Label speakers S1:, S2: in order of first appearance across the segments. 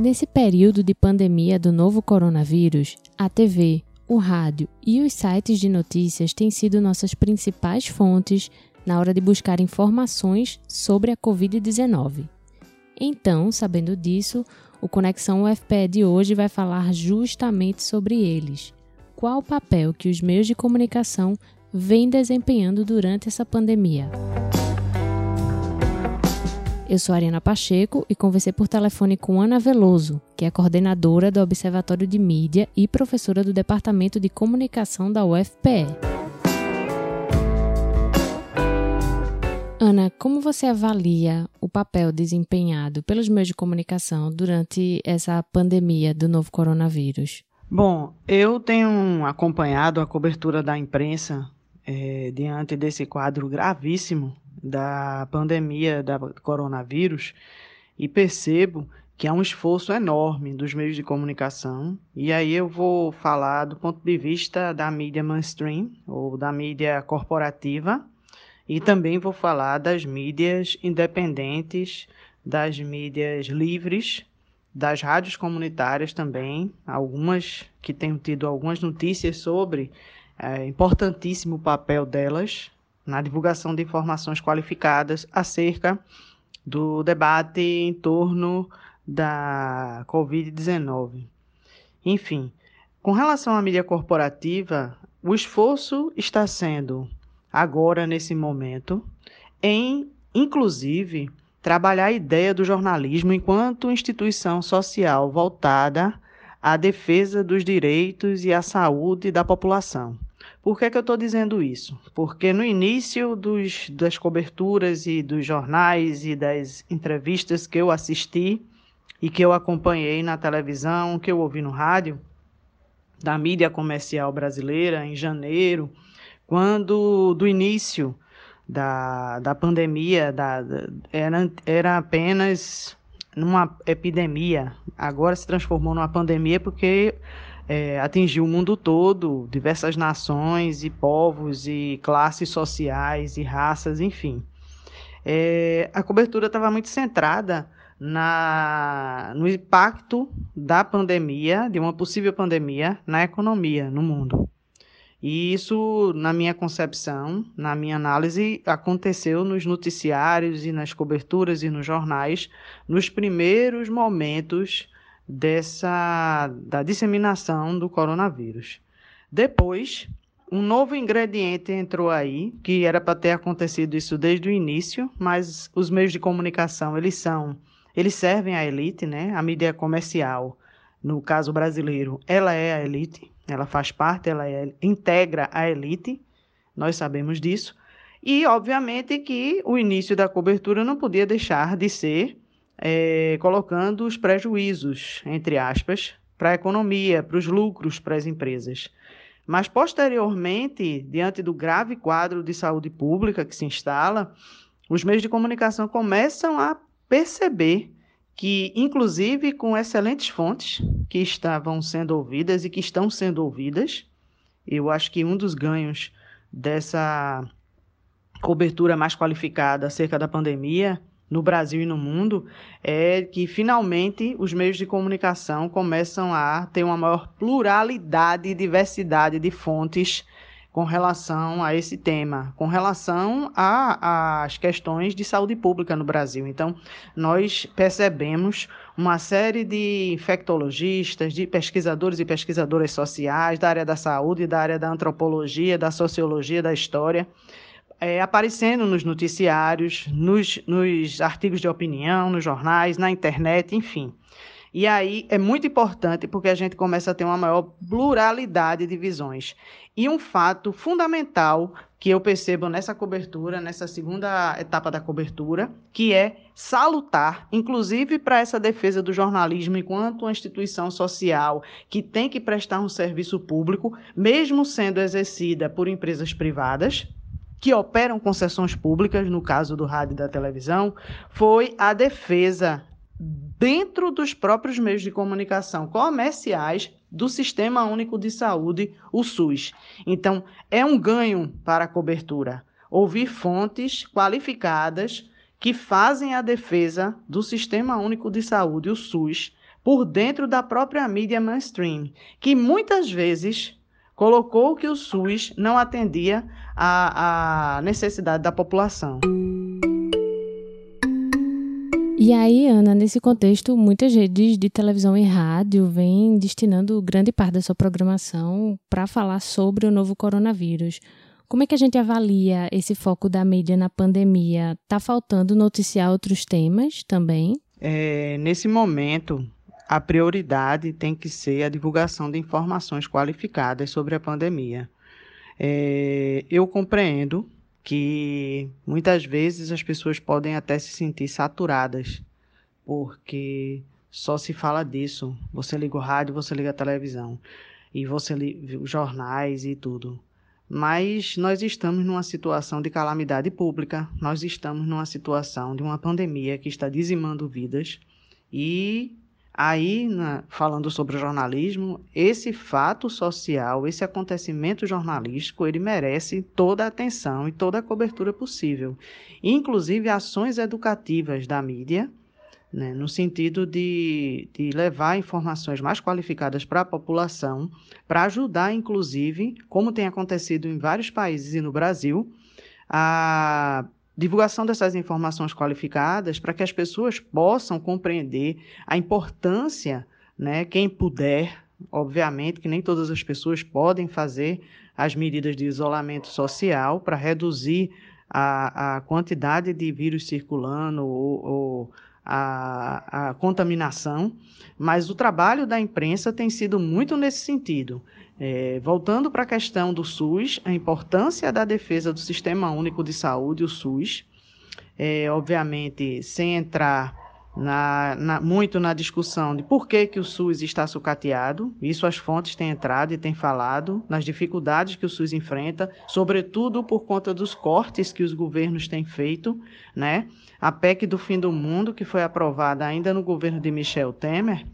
S1: Nesse período de pandemia do novo coronavírus, a TV, o rádio e os sites de notícias têm sido nossas principais fontes na hora de buscar informações sobre a Covid-19. Então, sabendo disso, o Conexão UFPE de hoje vai falar justamente sobre eles. Qual o papel que os meios de comunicação vêm desempenhando durante essa pandemia? Eu sou Ariana Pacheco e conversei por telefone com Ana Veloso, que é coordenadora do Observatório de Mídia e professora do Departamento de Comunicação da UFPE. Ana, como você avalia o papel desempenhado pelos meios de comunicação durante essa pandemia do novo coronavírus?
S2: Bom, eu tenho acompanhado a cobertura da imprensa é, diante desse quadro gravíssimo da pandemia da coronavírus e percebo que há um esforço enorme dos meios de comunicação. E aí eu vou falar do ponto de vista da mídia mainstream ou da mídia corporativa. E também vou falar das mídias independentes, das mídias livres, das rádios comunitárias também, algumas que tenho tido algumas notícias sobre é, importantíssimo papel delas na divulgação de informações qualificadas acerca do debate em torno da Covid-19. Enfim, com relação à mídia corporativa, o esforço está sendo, agora nesse momento, em, inclusive, trabalhar a ideia do jornalismo enquanto instituição social voltada à defesa dos direitos e à saúde da população. Por que, que eu estou dizendo isso? Porque no início dos, das coberturas e dos jornais e das entrevistas que eu assisti e que eu acompanhei na televisão, que eu ouvi no rádio, da mídia comercial brasileira, em janeiro, quando do início da, da pandemia, da, era, era apenas numa epidemia, agora se transformou numa pandemia porque é, atingiu o mundo todo, diversas nações e povos e classes sociais e raças, enfim. É, a cobertura estava muito centrada na, no impacto da pandemia, de uma possível pandemia, na economia no mundo. E isso, na minha concepção, na minha análise, aconteceu nos noticiários e nas coberturas e nos jornais nos primeiros momentos dessa da disseminação do coronavírus. Depois, um novo ingrediente entrou aí, que era para ter acontecido isso desde o início, mas os meios de comunicação, eles são, eles servem à elite, né? A mídia comercial, no caso brasileiro, ela é a elite, ela faz parte, ela é, integra a elite. Nós sabemos disso. E, obviamente, que o início da cobertura não podia deixar de ser é, colocando os prejuízos, entre aspas, para a economia, para os lucros para as empresas. Mas, posteriormente, diante do grave quadro de saúde pública que se instala, os meios de comunicação começam a perceber que, inclusive com excelentes fontes que estavam sendo ouvidas e que estão sendo ouvidas, eu acho que um dos ganhos dessa cobertura mais qualificada acerca da pandemia no Brasil e no mundo é que finalmente os meios de comunicação começam a ter uma maior pluralidade e diversidade de fontes com relação a esse tema, com relação às questões de saúde pública no Brasil. Então, nós percebemos uma série de infectologistas, de pesquisadores e pesquisadoras sociais da área da saúde, da área da antropologia, da sociologia, da história, é, aparecendo nos noticiários, nos, nos artigos de opinião, nos jornais, na internet, enfim. E aí é muito importante porque a gente começa a ter uma maior pluralidade de visões. E um fato fundamental que eu percebo nessa cobertura, nessa segunda etapa da cobertura, que é salutar, inclusive para essa defesa do jornalismo enquanto uma instituição social que tem que prestar um serviço público, mesmo sendo exercida por empresas privadas, que operam concessões públicas, no caso do rádio e da televisão, foi a defesa dentro dos próprios meios de comunicação comerciais do Sistema Único de Saúde, o SUS. Então, é um ganho para a cobertura ouvir fontes qualificadas que fazem a defesa do Sistema Único de Saúde, o SUS, por dentro da própria mídia mainstream, que muitas vezes colocou que o SUS não atendia à, necessidade da população.
S1: E aí, Ana, nesse contexto, muitas redes de televisão e rádio vêm destinando grande parte da sua programação para falar sobre o novo coronavírus. Como é que a gente avalia esse foco da mídia na pandemia? Está faltando noticiar outros temas também?
S2: É, nesse momento, a prioridade tem que ser a divulgação de informações qualificadas sobre a pandemia. É, eu compreendo que muitas vezes as pessoas podem até se sentir saturadas, porque só se fala disso. Você liga o rádio, você liga a televisão, e você liga os jornais e tudo. Mas nós estamos numa situação de calamidade pública, nós estamos numa situação de uma pandemia que está dizimando vidas e Aí, na, falando sobre o jornalismo, esse fato social, esse acontecimento jornalístico, ele merece toda a atenção e toda a cobertura possível. Inclusive ações educativas da mídia, né, no sentido de, de levar informações mais qualificadas para a população, para ajudar, inclusive, como tem acontecido em vários países e no Brasil, a divulgação dessas informações qualificadas para que as pessoas possam compreender a importância, né, quem puder, obviamente que nem todas as pessoas podem fazer as medidas de isolamento social para reduzir a, a quantidade de vírus circulando ou, ou a, a contaminação, mas o trabalho da imprensa tem sido muito nesse sentido. É, voltando para a questão do SUS, a importância da defesa do Sistema Único de Saúde, o SUS, é, obviamente, sem entrar na, na, muito na discussão de por que, que o SUS está sucateado. Isso as fontes têm entrado e têm falado nas dificuldades que o SUS enfrenta, sobretudo por conta dos cortes que os governos têm feito. Né? A PEC do fim do mundo, que foi aprovada ainda no governo de Michel Temer,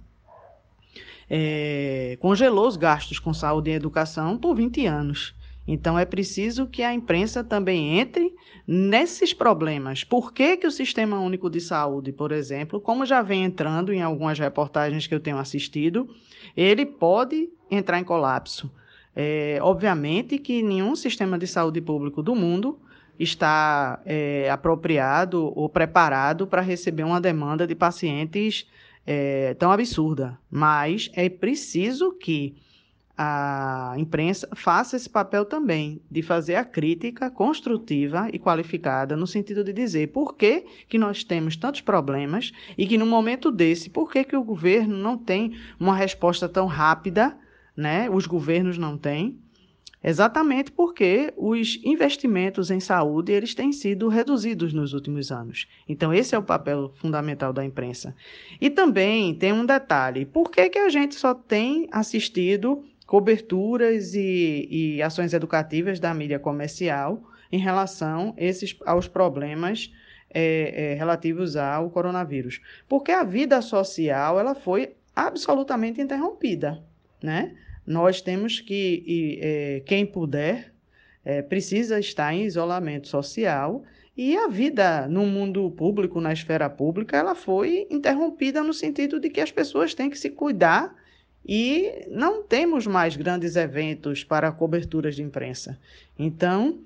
S2: é, congelou os gastos com saúde e educação por 20 anos. Então é preciso que a imprensa também entre nesses problemas. Por que, que o Sistema Único de Saúde, por exemplo, como já vem entrando em algumas reportagens que eu tenho assistido, ele pode entrar em colapso. É, obviamente que nenhum sistema de saúde público do mundo está é, apropriado ou preparado para receber uma demanda de pacientes é, tão absurda. Mas é preciso que a imprensa faça esse papel também, de fazer a crítica construtiva e qualificada, no sentido de dizer por que, que nós temos tantos problemas e que no momento desse, por que, que o governo não tem uma resposta tão rápida, né? os governos não têm, Exatamente porque os investimentos em saúde eles têm sido reduzidos nos últimos anos. Então esse é o papel fundamental da imprensa. E também tem um detalhe: por que, que a gente só tem assistido coberturas e, e ações educativas da mídia comercial em relação esses, aos problemas é, é, relativos ao coronavírus? Porque a vida social ela foi absolutamente interrompida, né? Nós temos que, e, é, quem puder, é, precisa estar em isolamento social e a vida no mundo público, na esfera pública, ela foi interrompida no sentido de que as pessoas têm que se cuidar e não temos mais grandes eventos para coberturas de imprensa. Então,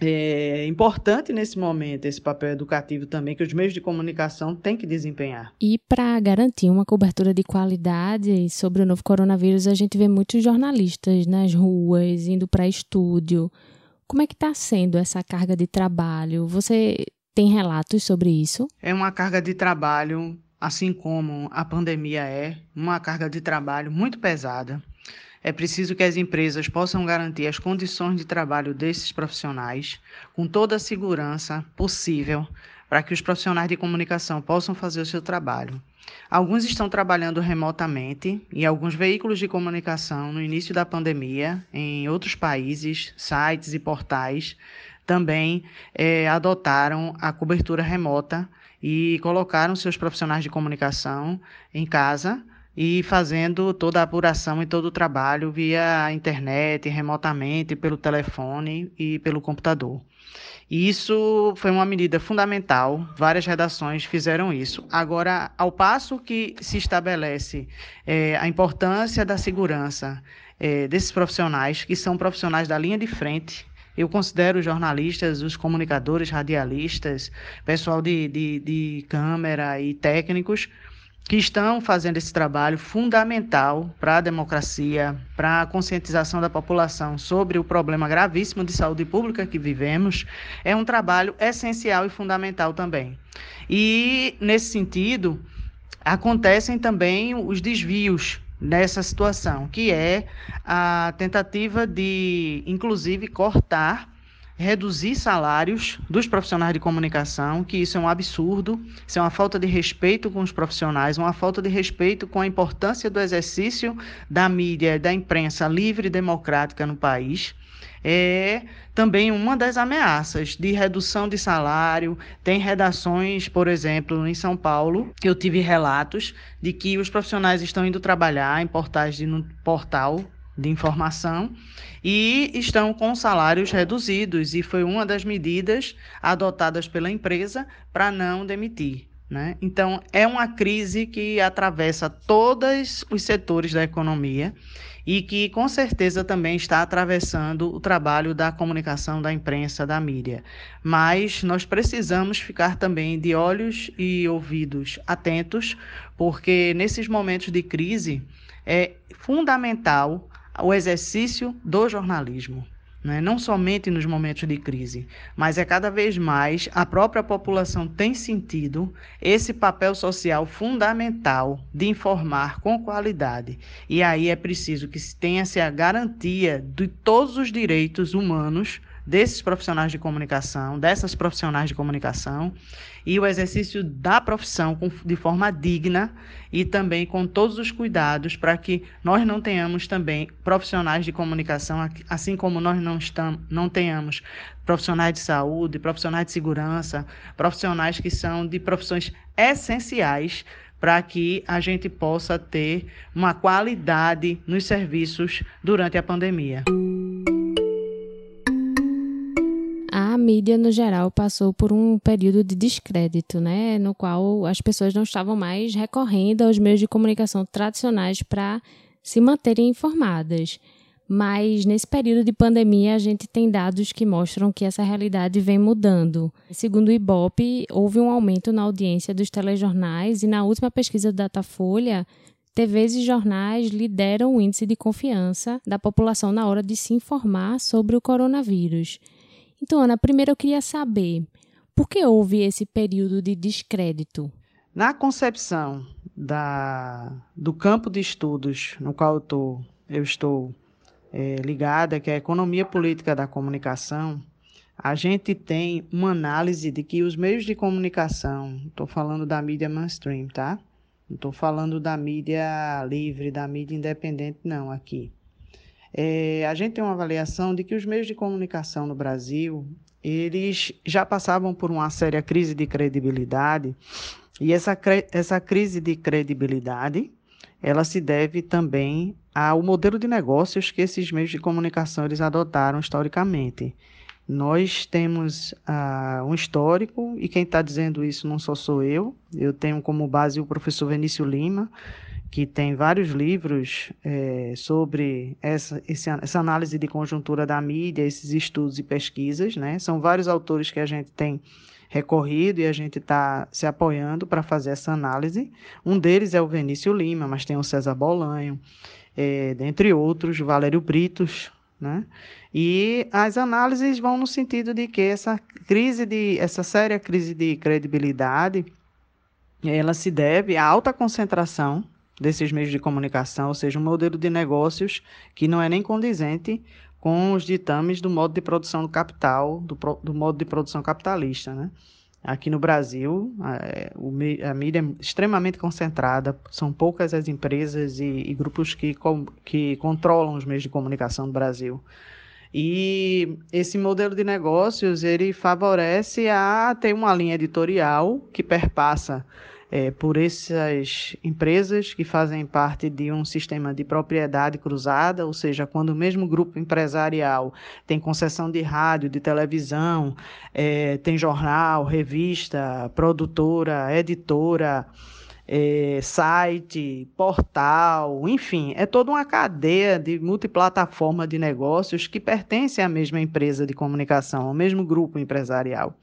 S2: é importante nesse momento esse papel educativo também que os meios de comunicação têm que desempenhar.
S1: E para garantir uma cobertura de qualidade sobre o novo coronavírus, a gente vê muitos jornalistas nas ruas, indo para estúdio. Como é que está sendo essa carga de trabalho? Você tem relatos sobre isso?
S2: É uma carga de trabalho, assim como a pandemia é, uma carga de trabalho muito pesada. É preciso que as empresas possam garantir as condições de trabalho desses profissionais com toda a segurança possível para que os profissionais de comunicação possam fazer o seu trabalho. Alguns estão trabalhando remotamente e alguns veículos de comunicação no início da pandemia, em outros países, sites e portais, também é, adotaram a cobertura remota e colocaram seus profissionais de comunicação em casa e fazendo toda a apuração e todo o trabalho via internet, remotamente, pelo telefone e pelo computador. Isso foi uma medida fundamental, várias redações fizeram isso. Agora, ao passo que se estabelece é, a importância da segurança é, desses profissionais, que são profissionais da linha de frente, eu considero os jornalistas, os comunicadores, radialistas, pessoal de, de, de câmera e técnicos que estão fazendo esse trabalho fundamental para a democracia, para a conscientização da população sobre o problema gravíssimo de saúde pública que vivemos, é um trabalho essencial e fundamental também. E, nesse sentido, acontecem também os desvios nessa situação, que é a tentativa de, inclusive, cortar reduzir salários dos profissionais de comunicação, que isso é um absurdo, isso é uma falta de respeito com os profissionais, uma falta de respeito com a importância do exercício da mídia, da imprensa livre e democrática no país. É também uma das ameaças de redução de salário. Tem redações, por exemplo, em São Paulo, eu tive relatos de que os profissionais estão indo trabalhar em portais de no portal de informação e estão com salários reduzidos e foi uma das medidas adotadas pela empresa para não demitir. Né? Então, é uma crise que atravessa todos os setores da economia e que, com certeza, também está atravessando o trabalho da comunicação, da imprensa, da mídia. Mas nós precisamos ficar também de olhos e ouvidos atentos, porque nesses momentos de crise é fundamental o exercício do jornalismo. Né? Não somente nos momentos de crise, mas é cada vez mais a própria população tem sentido esse papel social fundamental de informar com qualidade. E aí é preciso que se tenha-se a garantia de todos os direitos humanos desses profissionais de comunicação, dessas profissionais de comunicação, e o exercício da profissão de forma digna e também com todos os cuidados para que nós não tenhamos também profissionais de comunicação, assim como nós não, estamos, não tenhamos profissionais de saúde, profissionais de segurança, profissionais que são de profissões essenciais para que a gente possa ter uma qualidade nos serviços durante a pandemia.
S1: Mídia no geral passou por um período de descrédito, né, no qual as pessoas não estavam mais recorrendo aos meios de comunicação tradicionais para se manterem informadas. Mas nesse período de pandemia, a gente tem dados que mostram que essa realidade vem mudando. Segundo o IBOP, houve um aumento na audiência dos telejornais e na última pesquisa do Datafolha, TVs e jornais lideram o índice de confiança da população na hora de se informar sobre o coronavírus. Então, Ana, primeiro eu queria saber por que houve esse período de descrédito?
S2: Na concepção da, do campo de estudos no qual eu, tô, eu estou é, ligada, que é a economia política da comunicação, a gente tem uma análise de que os meios de comunicação, estou falando da mídia mainstream, tá? Não estou falando da mídia livre, da mídia independente, não, aqui. É, a gente tem uma avaliação de que os meios de comunicação no Brasil eles já passavam por uma séria crise de credibilidade e essa, essa crise de credibilidade ela se deve também ao modelo de negócios que esses meios de comunicação eles adotaram historicamente. Nós temos uh, um histórico, e quem está dizendo isso não só sou eu, eu tenho como base o professor Vinícius Lima, que tem vários livros é, sobre essa, essa análise de conjuntura da mídia, esses estudos e pesquisas, né? São vários autores que a gente tem recorrido e a gente está se apoiando para fazer essa análise. Um deles é o Vinícius Lima, mas tem o César Bolanho, é, dentre outros, Valério Britos, né? E as análises vão no sentido de que essa crise de essa séria crise de credibilidade ela se deve à alta concentração desses meios de comunicação, ou seja, um modelo de negócios que não é nem condizente com os ditames do modo de produção do capital, do, do modo de produção capitalista, né? Aqui no Brasil, a, a, mídia é extremamente concentrada, são poucas as empresas e, e grupos que, com, que controlam os meios de comunicação do Brasil. E esse modelo de negócios, ele favorece a ter uma linha editorial que perpassa é, por essas empresas que fazem parte de um sistema de propriedade cruzada, ou seja, quando o mesmo grupo empresarial tem concessão de rádio, de televisão, é, tem jornal, revista, produtora, editora, é, site, portal, enfim, é toda uma cadeia de multiplataforma de negócios que pertence à mesma empresa de comunicação, ao mesmo grupo empresarial.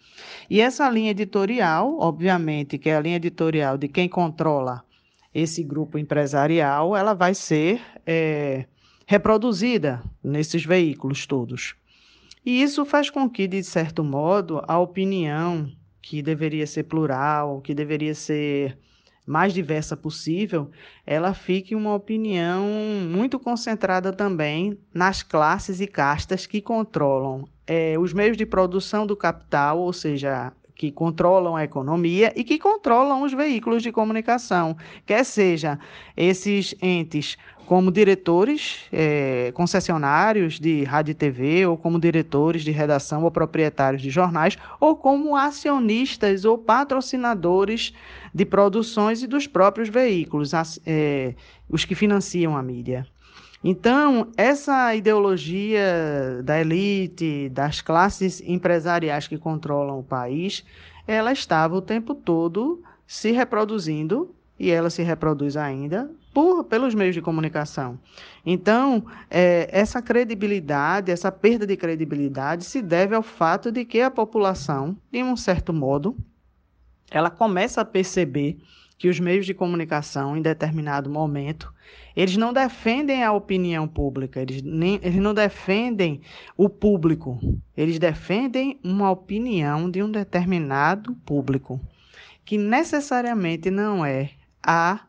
S2: E essa linha editorial, obviamente, que é a linha editorial de quem controla esse grupo empresarial, ela vai ser é, reproduzida nesses veículos todos. E isso faz com que, de certo modo, a opinião que deveria ser plural, que deveria ser mais diversa possível, ela fique uma opinião muito concentrada também nas classes e castas que controlam é, os meios de produção do capital, ou seja, que controlam a economia e que controlam os veículos de comunicação, quer seja esses entes como diretores é, concessionários de rádio e TV, ou como diretores de redação ou proprietários de jornais, ou como acionistas ou patrocinadores de produções e dos próprios veículos, as, é, os que financiam a mídia. Então, essa ideologia da elite, das classes empresariais que controlam o país, ela estava o tempo todo se reproduzindo e ela se reproduz ainda por, pelos meios de comunicação. Então, é, essa credibilidade, essa perda de credibilidade se deve ao fato de que a população, de um certo modo, ela começa a perceber que os meios de comunicação, em determinado momento, eles não defendem a opinião pública, eles, nem, eles não defendem o público, eles defendem uma opinião de um determinado público, que necessariamente não é a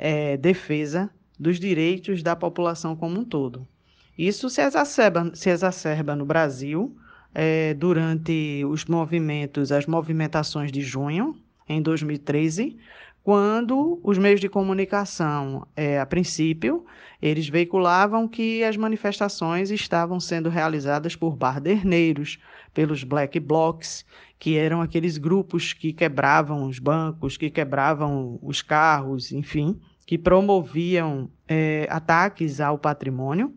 S2: é, defesa dos direitos da população como um todo. Isso se exacerba, se exacerba no Brasil é, durante os movimentos, as movimentações de junho, em 2013, quando os meios de comunicação, é, a princípio, eles veiculavam que as manifestações estavam sendo realizadas por barderneiros, pelos black blocs, que eram aqueles grupos que quebravam os bancos, que quebravam os carros, enfim, que promoviam é, ataques ao patrimônio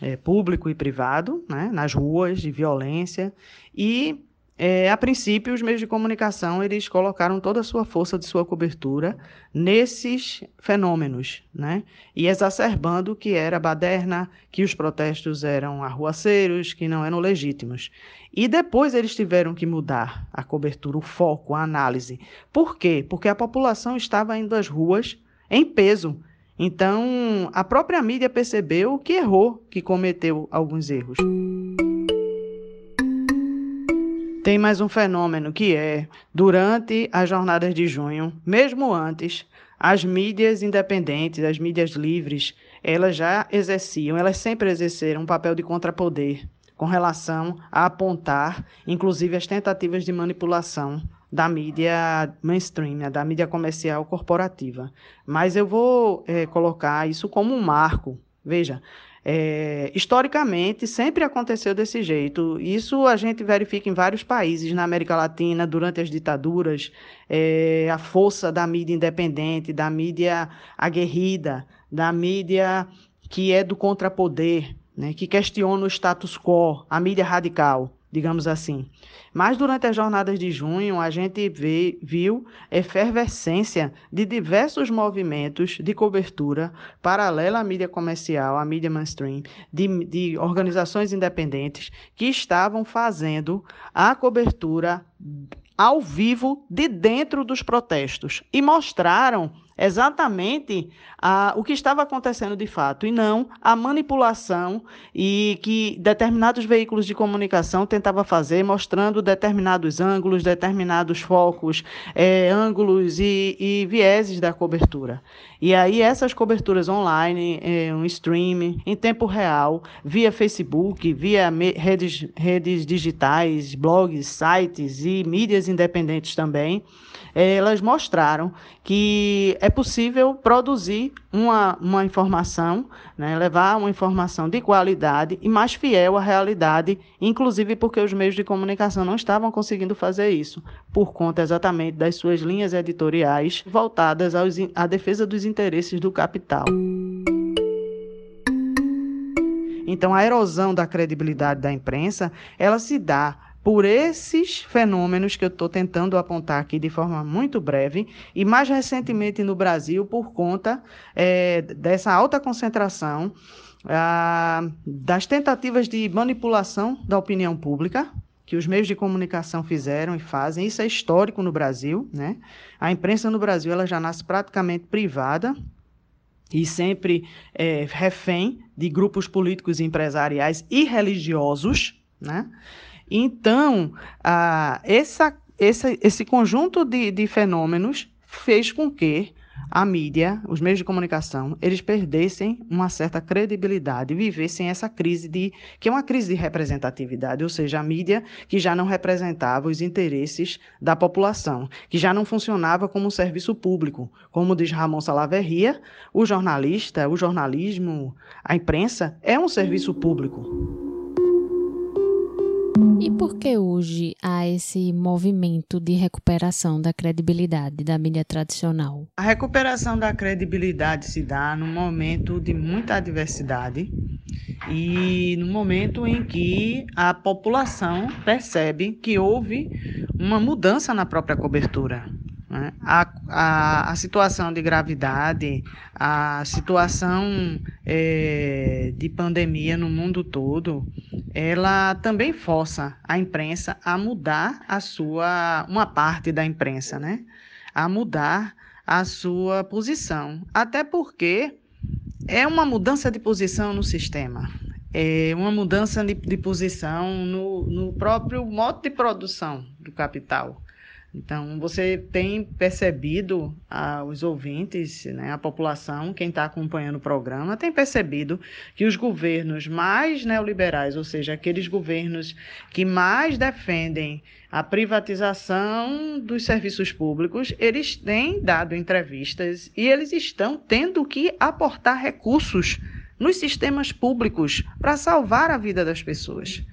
S2: é, público e privado, né, nas ruas, de violência, e é, a princípio, os meios de comunicação eles colocaram toda a sua força de sua cobertura nesses fenômenos, né? E exacerbando que era baderna, que os protestos eram arruaceiros, que não eram legítimos. E depois eles tiveram que mudar a cobertura, o foco, a análise. Por quê? Porque a população estava indo às ruas em peso. Então, a própria mídia percebeu que errou, que cometeu alguns erros. Tem mais um fenômeno que é, durante as jornadas de junho, mesmo antes, as mídias independentes, as mídias livres, elas já exerciam, elas sempre exerceram um papel de contrapoder com relação a apontar, inclusive, as tentativas de manipulação da mídia mainstream, né, da mídia comercial corporativa. Mas eu vou é, colocar isso como um marco. Veja, é, historicamente, sempre aconteceu desse jeito. Isso a gente verifica em vários países na América Latina, durante as ditaduras, é, a força da mídia independente, da mídia aguerrida, da mídia que é do contrapoder, né, que questiona o status quo, a mídia radical digamos assim. Mas durante as jornadas de junho, a gente vê, viu efervescência de diversos movimentos de cobertura paralela à mídia comercial, à mídia mainstream, de, de organizações independentes que estavam fazendo a cobertura ao vivo de dentro dos protestos e mostraram exatamente a, o que estava acontecendo de fato, e não a manipulação e que determinados veículos de comunicação tentavam fazer, mostrando determinados ângulos, determinados focos, é, ângulos e, e, vieses da cobertura. E aí essas coberturas online, é, um stream em tempo real, via Facebook, via redes, redes digitais, blogs, sites e mídias independentes também, elas mostraram que é possível produzir uma, uma informação, né, levar uma informação de qualidade e mais fiel à realidade, inclusive porque os meios de comunicação não estavam conseguindo fazer isso, por conta exatamente das suas linhas editoriais voltadas aos, à defesa dos interesses do capital. Então, a erosão da credibilidade da imprensa, ela se dá por esses fenômenos que eu estou tentando apontar aqui de forma muito breve, e mais recentemente no Brasil, por conta é, dessa alta concentração ah, das tentativas de manipulação da opinião pública, que os meios de comunicação fizeram e fazem. Isso é histórico no Brasil. Né? A imprensa no Brasil ela já nasce praticamente privada, e sempre é, refém de grupos políticos empresariais e religiosos, né? Então, ah, essa, essa, esse conjunto de, de fenômenos fez com que a mídia, os meios de comunicação, eles perdessem uma certa credibilidade, vivessem essa crise de que é uma crise de representatividade, ou seja, a mídia que já não representava os interesses da população, que já não funcionava como um serviço público, como diz Ramon Salaverria, o jornalista, o jornalismo, a imprensa é um serviço público.
S1: Por que hoje há esse movimento de recuperação da credibilidade da mídia tradicional?
S2: A recuperação da credibilidade se dá num momento de muita adversidade e no momento em que a população percebe que houve uma mudança na própria cobertura. Né? A, a, a, situação de gravidade, a situação é, de pandemia no mundo todo, ela também força a imprensa a mudar a sua, uma parte da imprensa, né? A mudar a sua posição. Até porque é uma mudança de posição no sistema. É uma mudança de, de posição no, no próprio modo de produção do capital. Então, você tem percebido, ah, os ouvintes, né, a população, quem está acompanhando o programa, tem percebido que os governos mais neoliberais, ou seja, aqueles governos que mais defendem a privatização dos serviços públicos, eles têm dado entrevistas e eles estão tendo que aportar recursos nos sistemas públicos para salvar a vida das pessoas.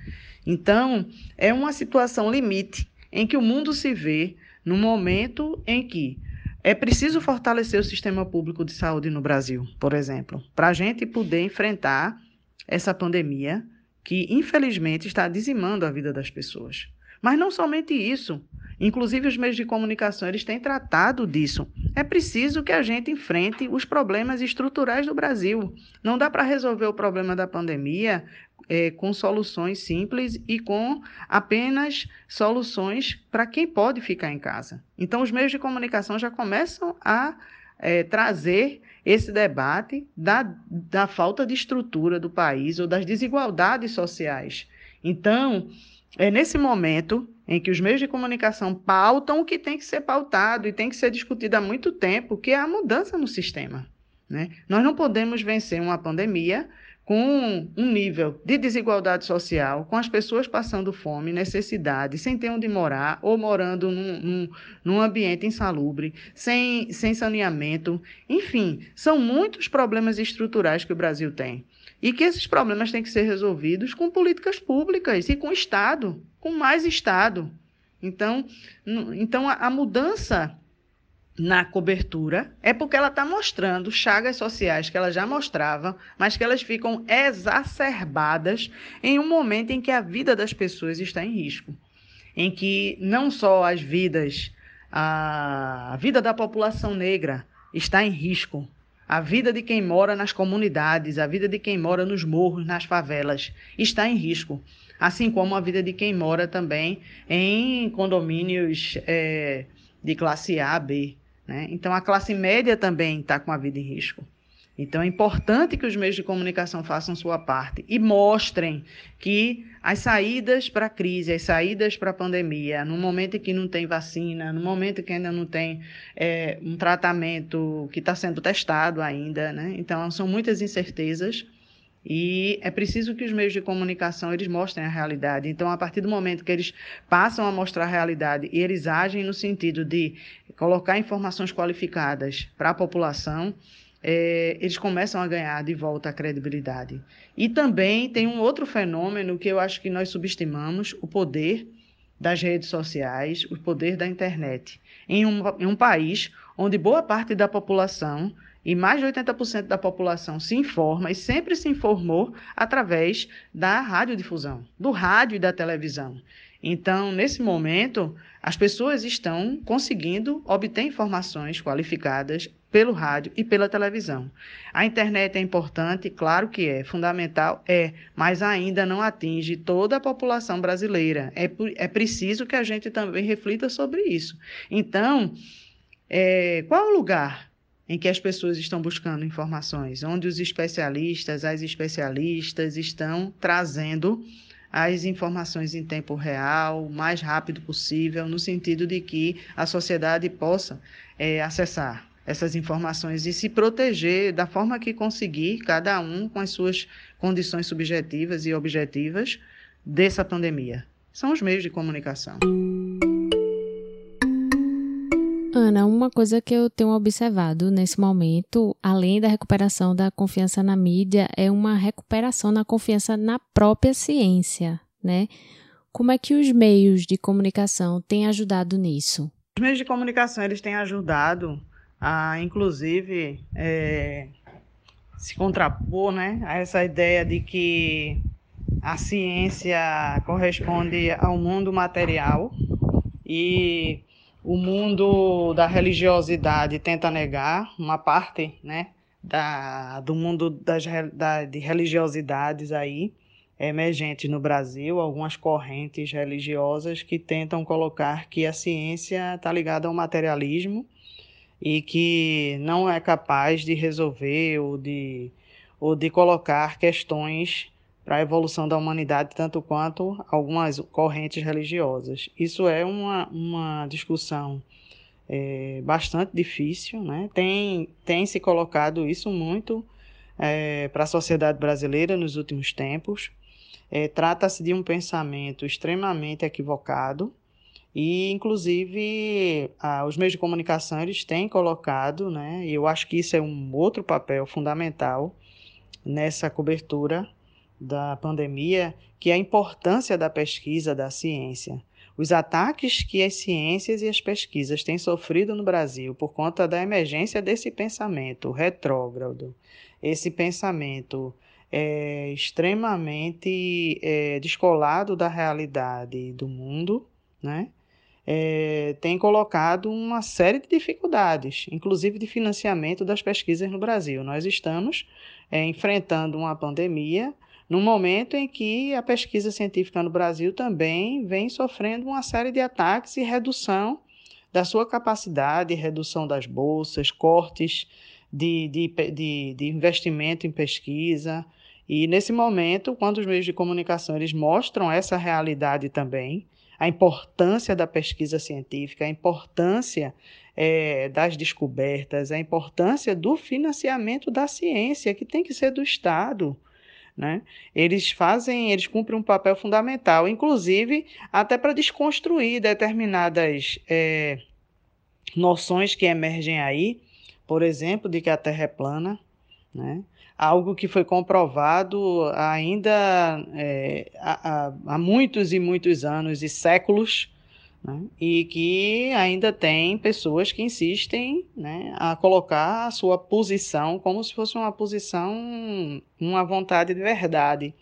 S2: Então, é uma situação limite em que o mundo se vê no momento em que é preciso fortalecer o sistema público de saúde no Brasil, por exemplo, para a gente poder enfrentar essa pandemia que, infelizmente, está dizimando a vida das pessoas. Mas não somente isso. Inclusive, os meios de comunicação eles têm tratado disso. É preciso que a gente enfrente os problemas estruturais do Brasil. Não dá para resolver o problema da pandemia é, com soluções simples e com apenas soluções para quem pode ficar em casa. Então, os meios de comunicação já começam a é, trazer esse debate da, da falta de estrutura do país ou das desigualdades sociais. Então, é nesse momento em que os meios de comunicação pautam o que tem que ser pautado e tem que ser discutido há muito tempo, que é a mudança no sistema. Né? Nós não podemos vencer uma pandemia com um nível de desigualdade social, com as pessoas passando fome, necessidade, sem ter onde morar, ou morando num, num, num, ambiente insalubre, sem, sem saneamento. Enfim, são muitos problemas estruturais que o Brasil tem. E que esses problemas têm que ser resolvidos com políticas públicas e com Estado, com mais Estado. Então, então a, a mudança na cobertura é porque ela está mostrando chagas sociais que ela já mostrava, mas que elas ficam exacerbadas em um momento em que a vida das pessoas está em risco. Em que não só as vidas, a vida da população negra está em risco, a vida de quem mora nas comunidades, a vida de quem mora nos morros, nas favelas, está em risco. Assim como a vida de quem mora também em condomínios é, de classe A, B. Né? Então, a classe média também está com a vida em risco. Então, é importante que os meios de comunicação façam sua parte e mostrem que as saídas para a crise, as saídas para a pandemia, no momento em que não tem vacina, no momento em que ainda não tem é, um tratamento que está sendo testado ainda, né? então são muitas incertezas, E é preciso que os meios de comunicação eles mostrem a realidade. Então, a partir do momento que eles passam a mostrar a realidade e eles agem no sentido de colocar informações qualificadas para a população, é, eles começam a ganhar de volta a credibilidade. E também tem um outro fenômeno que eu acho que nós subestimamos: o poder das redes sociais, o poder da internet. Em um, em um país onde boa parte da população e mais de 80% da população se informa e sempre se informou através da radiodifusão, do rádio e da televisão. Então, nesse momento, as pessoas estão conseguindo obter informações qualificadas pelo rádio e pela televisão. A internet é importante, claro que é, fundamental é, mas ainda não atinge toda a população brasileira. É, é preciso que a gente também reflita sobre isso. Então, é, qual o lugar em que as pessoas estão buscando informações, onde os especialistas, as especialistas estão trazendo as informações em tempo real, o mais rápido possível, no sentido de que a sociedade possa é, acessar essas informações e se proteger da forma que conseguir, cada um com as suas condições subjetivas e objetivas dessa pandemia. São os meios de comunicação.
S1: Ana, uma coisa que eu tenho observado nesse momento, além da recuperação da confiança na mídia, é uma recuperação na confiança na própria ciência, né? Como é que os meios de comunicação têm ajudado nisso?
S2: Os meios de comunicação eles têm ajudado a, inclusive, é, se contrapor, né, a essa ideia de que a ciência corresponde ao mundo material e o mundo da religiosidade tenta negar uma parte, né, da, do mundo das, da, de religiosidades aí emergentes no Brasil, algumas correntes religiosas que tentam colocar que a ciência está ligada ao materialismo e que não é capaz de resolver ou de, ou de colocar questões para a evolução da humanidade, tanto quanto algumas correntes religiosas. Isso é uma, uma discussão é, bastante difícil, né? tem, tem se colocado isso muito é, para a sociedade brasileira nos últimos tempos. É, Trata-se de um pensamento extremamente equivocado e, inclusive, os meios de comunicação eles têm colocado, né? E eu acho que isso é um outro papel fundamental nessa cobertura da pandemia, que é a importância da pesquisa da ciência. Os ataques que as ciências e as pesquisas têm sofrido no Brasil por conta da emergência desse pensamento retrógrado, esse pensamento é, extremamente é, descolado da realidade do mundo, né? É, tem colocado uma série de dificuldades, inclusive de financiamento das pesquisas no Brasil. Nós estamos é, enfrentando uma pandemia no momento em que a pesquisa científica no Brasil também vem sofrendo uma série de ataques e redução da sua capacidade, redução das bolsas, cortes de, de, de, de investimento em pesquisa. E nesse momento, quando os meios de comunicação eles mostram essa realidade também, a importância da pesquisa científica, a importância é, das descobertas, a importância do financiamento da ciência, que tem que ser do Estado. Né? Eles fazem, eles cumprem um papel fundamental, inclusive até para desconstruir determinadas é, noções que emergem aí, por exemplo, de que a Terra é plana, né? algo que foi comprovado ainda é, há, há, muitos e muitos anos e séculos né? E que ainda tem pessoas que insistem né, a colocar a sua posição como se fosse uma posição, uma vontade de verdade.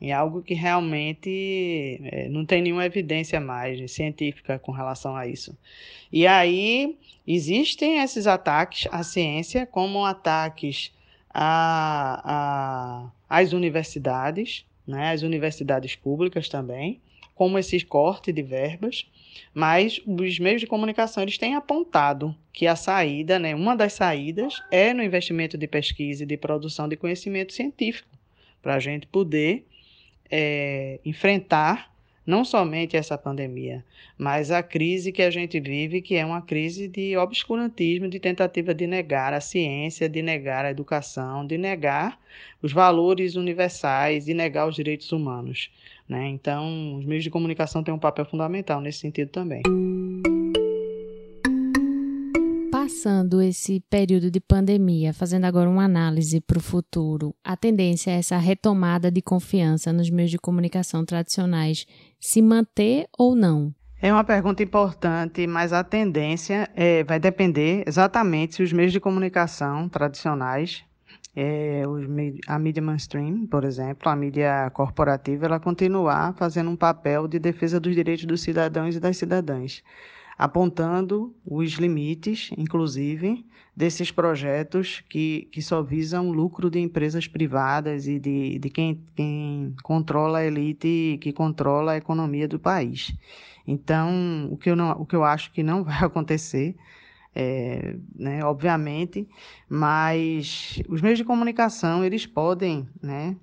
S2: E algo que realmente é, não tem nenhuma evidência mais científica com relação a isso. E aí existem esses ataques à ciência, como ataques a, a, às universidades, né, às universidades públicas também, como esses cortes de verbas, mas os meios de comunicação eles têm apontado que a saída, né, uma das saídas é no investimento de pesquisa e de produção de conhecimento científico, para a gente poder é, enfrentar não somente essa pandemia, mas a crise que a gente vive, que é uma crise de obscurantismo, de tentativa de negar a ciência, de negar a educação, de negar os valores universais, de negar os direitos humanos. Né? Então, os meios de comunicação têm um papel fundamental nesse sentido também
S1: passando esse período de pandemia, fazendo agora uma análise para o futuro, a tendência é essa retomada de confiança nos meios de comunicação tradicionais se manter ou não?
S2: É uma pergunta importante, mas a tendência é, vai depender exatamente se os meios de comunicação tradicionais, é, os, a mídia mainstream, por exemplo, a mídia corporativa, ela continuar fazendo um papel de defesa dos direitos dos cidadãos e das cidadãs apontando os limites, inclusive, desses projetos que, que só visam lucro de empresas privadas e de, de quem, quem controla a elite que controla a economia do país. Então, o que eu, não, o que eu acho que não vai acontecer, é, né, obviamente, mas os meios de comunicação, eles podem, né,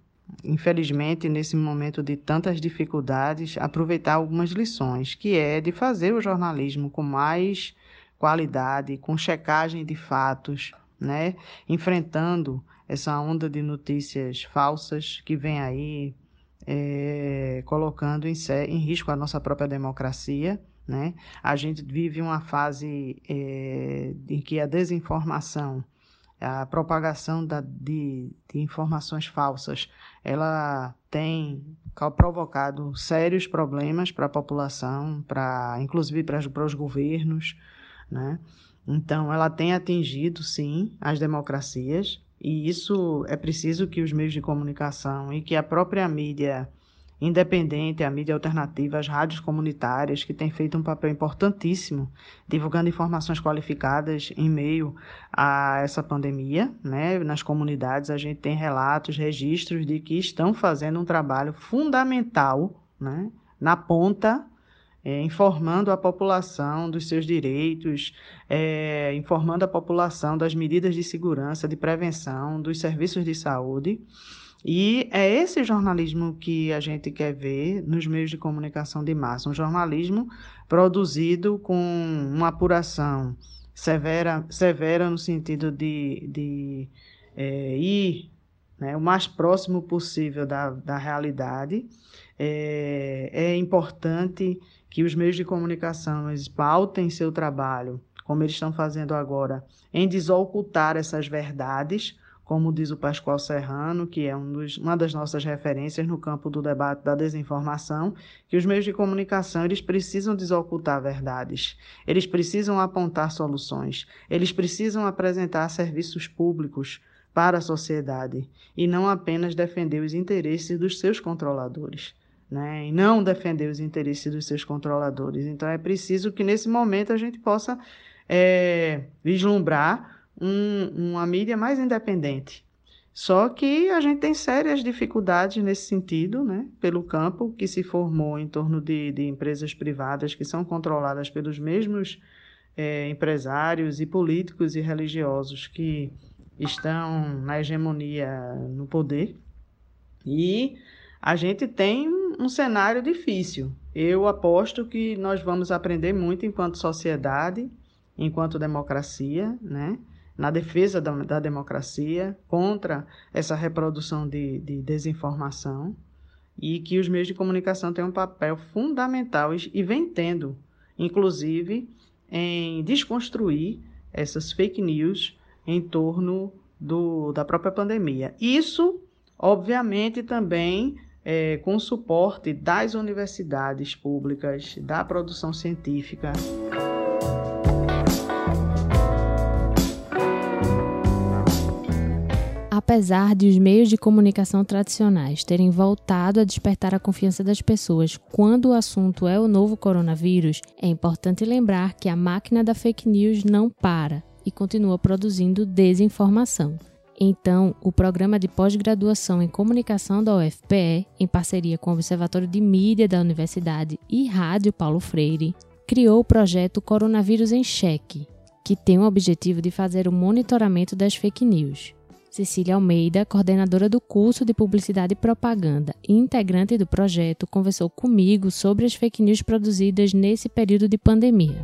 S2: infelizmente, nesse momento de tantas dificuldades, aproveitar algumas lições, que é de fazer o jornalismo com mais qualidade, com checagem de fatos, né? enfrentando essa onda de notícias falsas que vem aí, é, colocando em, em, risco a nossa própria democracia. Né? A gente vive uma fase é, em que a desinformação a propagação da, de, de, informações falsas, ela tem provocado sérios problemas para a população, para inclusive para, os governos, né? Então, ela tem atingido, sim, as democracias, e isso é preciso que os meios de comunicação e que a própria mídia independente, a mídia alternativa, as rádios comunitárias, que têm feito um papel importantíssimo divulgando informações qualificadas em meio a essa pandemia. Né? Nas comunidades, a gente tem relatos, registros de que estão fazendo um trabalho fundamental né? na ponta. É, informando a população dos seus direitos, é, informando a população das medidas de segurança, de prevenção, dos serviços de saúde. E é esse jornalismo que a gente quer ver nos meios de comunicação de massa, um jornalismo produzido com uma apuração severa, severa no sentido de, de é, ir né, o mais próximo possível da, da realidade. É, é importante que os meios de comunicação pautem seu trabalho, como eles estão fazendo agora, em desocultar essas verdades como diz o Pascoal Serrano, que é um dos, uma das nossas referências no campo do debate da desinformação, que os meios de comunicação eles precisam desocultar verdades, eles precisam apontar soluções, eles precisam apresentar serviços públicos para a sociedade e não apenas defender os interesses dos seus controladores. Né? E não defender os interesses dos seus controladores. Então é preciso que nesse momento a gente possa é, vislumbrar um, uma mídia mais independente. Só que a gente tem sérias dificuldades nesse sentido, né? pelo campo que se formou em torno de, de empresas privadas que são controladas pelos mesmos é, empresários e políticos e religiosos que estão na hegemonia no poder. E a gente tem um cenário difícil. Eu aposto que nós vamos aprender muito enquanto sociedade, enquanto democracia, né? Na defesa da, da democracia, contra essa reprodução de, de desinformação e que os meios de comunicação têm um papel fundamental e vem tendo, inclusive, em desconstruir essas fake news em torno do, da própria pandemia. Isso, obviamente, também é, com suporte das universidades públicas, da produção científica.
S1: Apesar de os meios de comunicação tradicionais terem voltado a despertar a confiança das pessoas quando o assunto é o novo coronavírus, é importante lembrar que a máquina da fake news não para e continua produzindo desinformação. Então, o programa de pós-graduação em comunicação da UFPE, em parceria com o Observatório de Mídia da Universidade e Rádio Paulo Freire, criou o projeto Coronavírus em Cheque, que tem o objetivo de fazer o monitoramento das fake news. Cecília Almeida, coordenadora do curso de Publicidade e Propaganda e integrante do projeto, conversou comigo sobre as fake news produzidas nesse período de pandemia.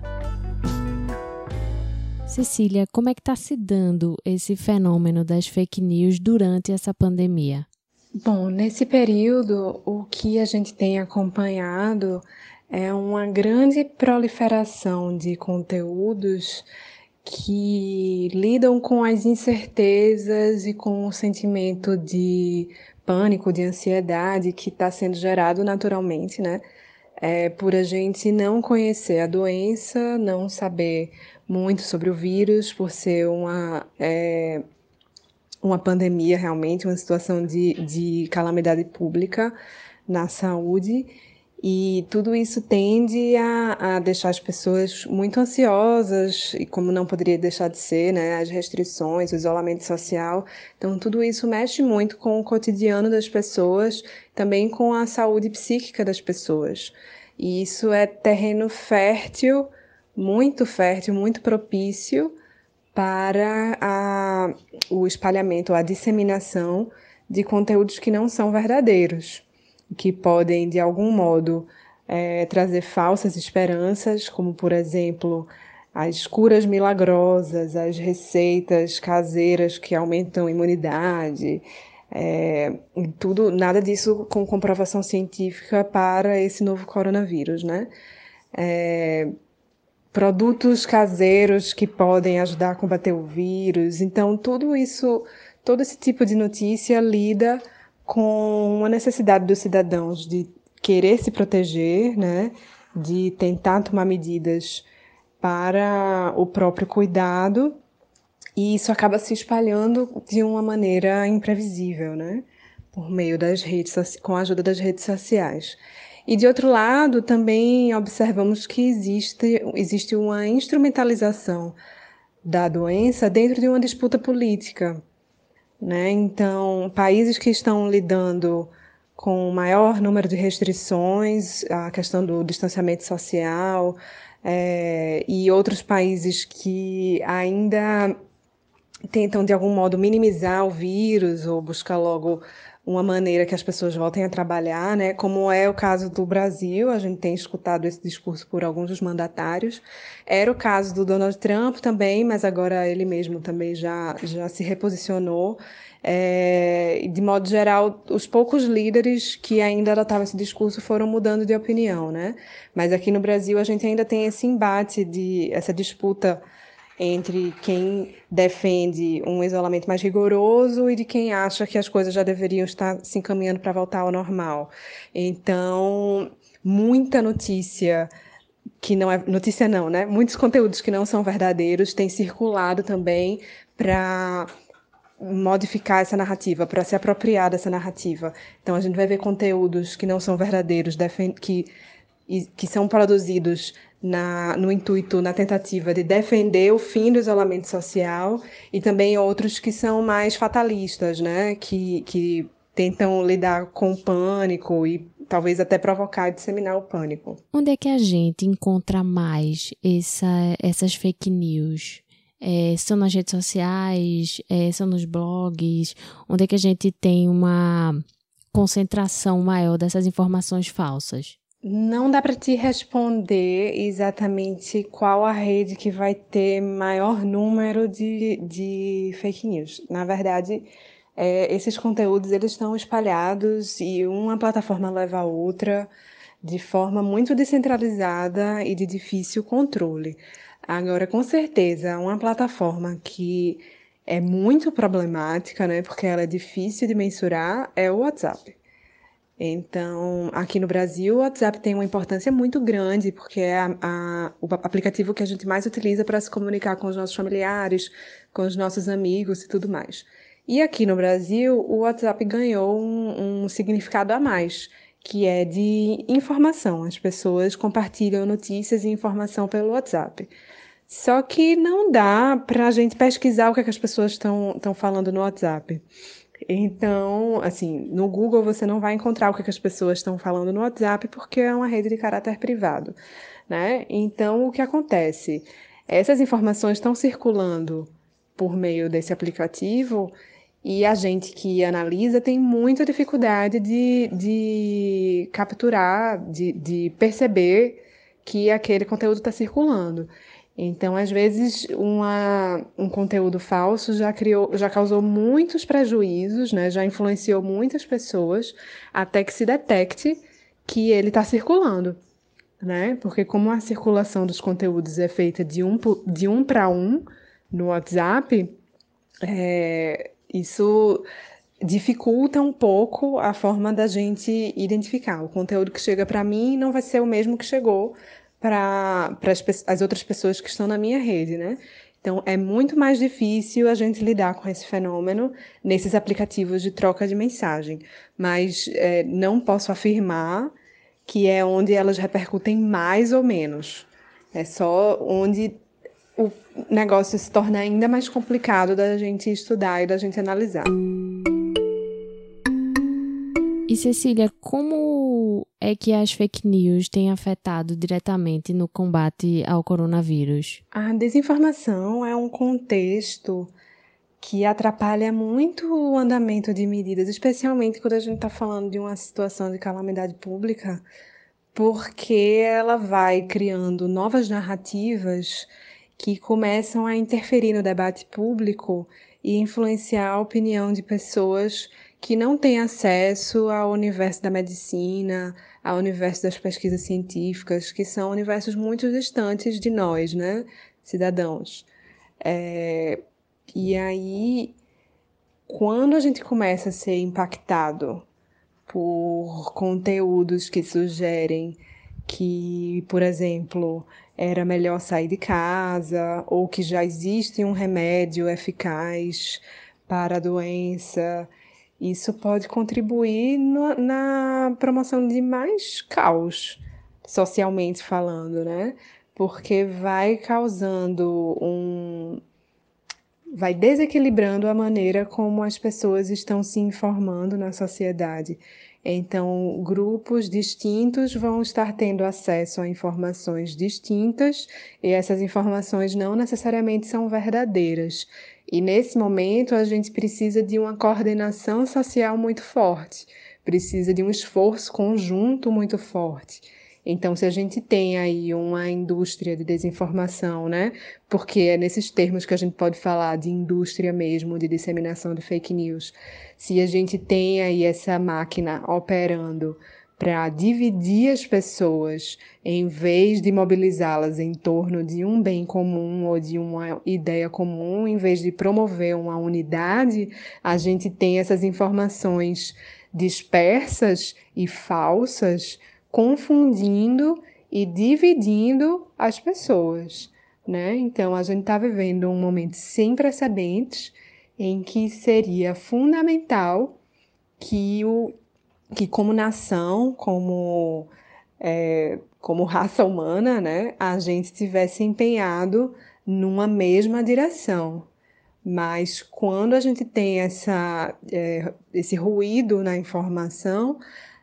S1: Cecília, como é que está se dando esse fenômeno das fake news durante essa pandemia?
S3: Bom, nesse período, o que a gente tem acompanhado é uma grande proliferação de conteúdos que lidam com as incertezas e com o sentimento de pânico, de ansiedade que está sendo gerado naturalmente, né? É, por a gente não conhecer a doença, não saber muito sobre o vírus, por ser uma, é, uma pandemia realmente, uma situação de, de calamidade pública na saúde. E tudo isso tende a, a, deixar as pessoas muito ansiosas, e como não poderia deixar de ser, né, as restrições, o isolamento social. Então, tudo isso mexe muito com o cotidiano das pessoas, também com a saúde psíquica das pessoas. E isso é terreno fértil, muito fértil, muito propício para a, o espalhamento, a disseminação de conteúdos que não são verdadeiros que podem, de algum modo, é, trazer falsas esperanças, como, por exemplo, as curas milagrosas, as receitas caseiras que aumentam a imunidade, é, tudo, nada disso com comprovação científica para esse novo coronavírus, né? É, produtos caseiros que podem ajudar a combater o vírus. Então, tudo isso, todo esse tipo de notícia lida com a necessidade dos cidadãos de querer se proteger, né, de tentar tomar medidas para o próprio cuidado, e isso acaba se espalhando de uma maneira imprevisível, né, por meio das redes, com a ajuda das redes sociais. E de outro lado, também observamos que existe, existe uma instrumentalização da doença dentro de uma disputa política. Né? Então, países que estão lidando com maior número de restrições, a questão do distanciamento social, é, e outros países que ainda tentam, de algum modo, minimizar o vírus ou buscar logo uma maneira que as pessoas voltem a trabalhar, né? Como é o caso do Brasil, a gente tem escutado esse discurso por alguns dos mandatários. Era o caso do Donald Trump também, mas agora ele mesmo também já, já se reposicionou. É, de modo geral, os poucos líderes que ainda adotavam esse discurso foram mudando de opinião, né? Mas aqui no Brasil a gente ainda tem esse embate de essa disputa entre quem defende um isolamento mais rigoroso e de quem acha que as coisas já deveriam estar se encaminhando para voltar ao normal. Então, muita notícia que não é notícia não, né? Muitos conteúdos que não são verdadeiros têm circulado também para modificar essa narrativa, para se apropriar dessa narrativa. Então a gente vai ver conteúdos que não são verdadeiros, que que são produzidos na, no intuito, na tentativa de defender o fim do isolamento social, e também outros que são mais fatalistas, né? que, que tentam lidar com o pânico e talvez até provocar e disseminar o pânico.
S1: Onde é que a gente encontra mais essa, essas fake news? É, são nas redes sociais, é, são nos blogs? Onde é que a gente tem uma concentração maior dessas informações falsas?
S3: Não dá para te responder exatamente qual a rede que vai ter maior número de, de fake news. Na verdade, é, esses conteúdos eles estão espalhados e uma plataforma leva a outra de forma muito descentralizada e de difícil controle. Agora, com certeza, uma plataforma que é muito problemática, né, porque ela é difícil de mensurar, é o WhatsApp. Então, aqui no Brasil, o WhatsApp tem uma importância muito grande, porque é a, a, o aplicativo que a gente mais utiliza para se comunicar com os nossos familiares, com os nossos amigos e tudo mais. E aqui no Brasil, o WhatsApp ganhou um, um significado a mais, que é de informação. As pessoas compartilham notícias e informação pelo WhatsApp. Só que não dá para a gente pesquisar o que, é que as pessoas estão falando no WhatsApp. Então, assim, no Google você não vai encontrar o que, as pessoas estão falando no WhatsApp porque é uma rede de caráter privado, né? Então, o que acontece? Essas informações estão circulando por meio desse aplicativo e a gente que analisa tem muita dificuldade de, de capturar, de, de perceber que aquele conteúdo está circulando. Então, às vezes, uma, um conteúdo falso já criou, já causou muitos prejuízos, né? já influenciou muitas pessoas, até que se detecte que ele está circulando. Né? Porque como a circulação dos conteúdos é feita de um, de um para um no WhatsApp, é, isso dificulta um pouco a forma da gente identificar. O conteúdo que chega para mim não vai ser o mesmo que chegou para as, as outras pessoas que estão na minha rede, né? Então, é muito mais difícil a gente lidar com esse fenômeno nesses aplicativos de troca de mensagem. Mas é, não posso afirmar que é onde elas repercutem mais ou menos. É só onde o negócio se torna ainda mais complicado da gente estudar e da gente analisar.
S1: E Cecília, como é que as fake news têm afetado diretamente no combate ao coronavírus?
S3: A desinformação é um contexto que atrapalha muito o andamento de medidas, especialmente quando a gente está falando de uma situação de calamidade pública, porque ela vai criando novas narrativas que começam a interferir no debate público e influenciar a opinião de pessoas que não têm acesso ao universo da medicina, ao universo das pesquisas científicas, que são universos muito distantes de nós, né, cidadãos. É, e aí, quando a gente começa a ser impactado por conteúdos que sugerem que, por exemplo, era melhor sair de casa, ou que já existe um remédio eficaz para a doença, isso pode contribuir no, na promoção de mais caos, socialmente falando, né? Porque vai causando um. vai desequilibrando a maneira como as pessoas estão se informando na sociedade. Então, grupos distintos vão estar tendo acesso a informações distintas e essas informações não necessariamente são verdadeiras. E nesse momento a gente precisa de uma coordenação social muito forte, precisa de um esforço conjunto muito forte. Então, se a gente tem aí uma indústria de desinformação, né? Porque é nesses termos que a gente pode falar de indústria mesmo, de disseminação de fake news. Se a gente tem aí essa máquina operando para dividir as pessoas em vez de mobilizá-las em torno de um bem comum ou de uma ideia comum, em vez de promover uma unidade, a gente tem essas informações dispersas e falsas confundindo e dividindo as pessoas, né? Então a gente está vivendo um momento sem precedentes em que seria fundamental que o que como nação, como é, como raça humana, né, a gente tivesse empenhado numa mesma direção. Mas quando a gente tem essa, é, esse ruído na informação,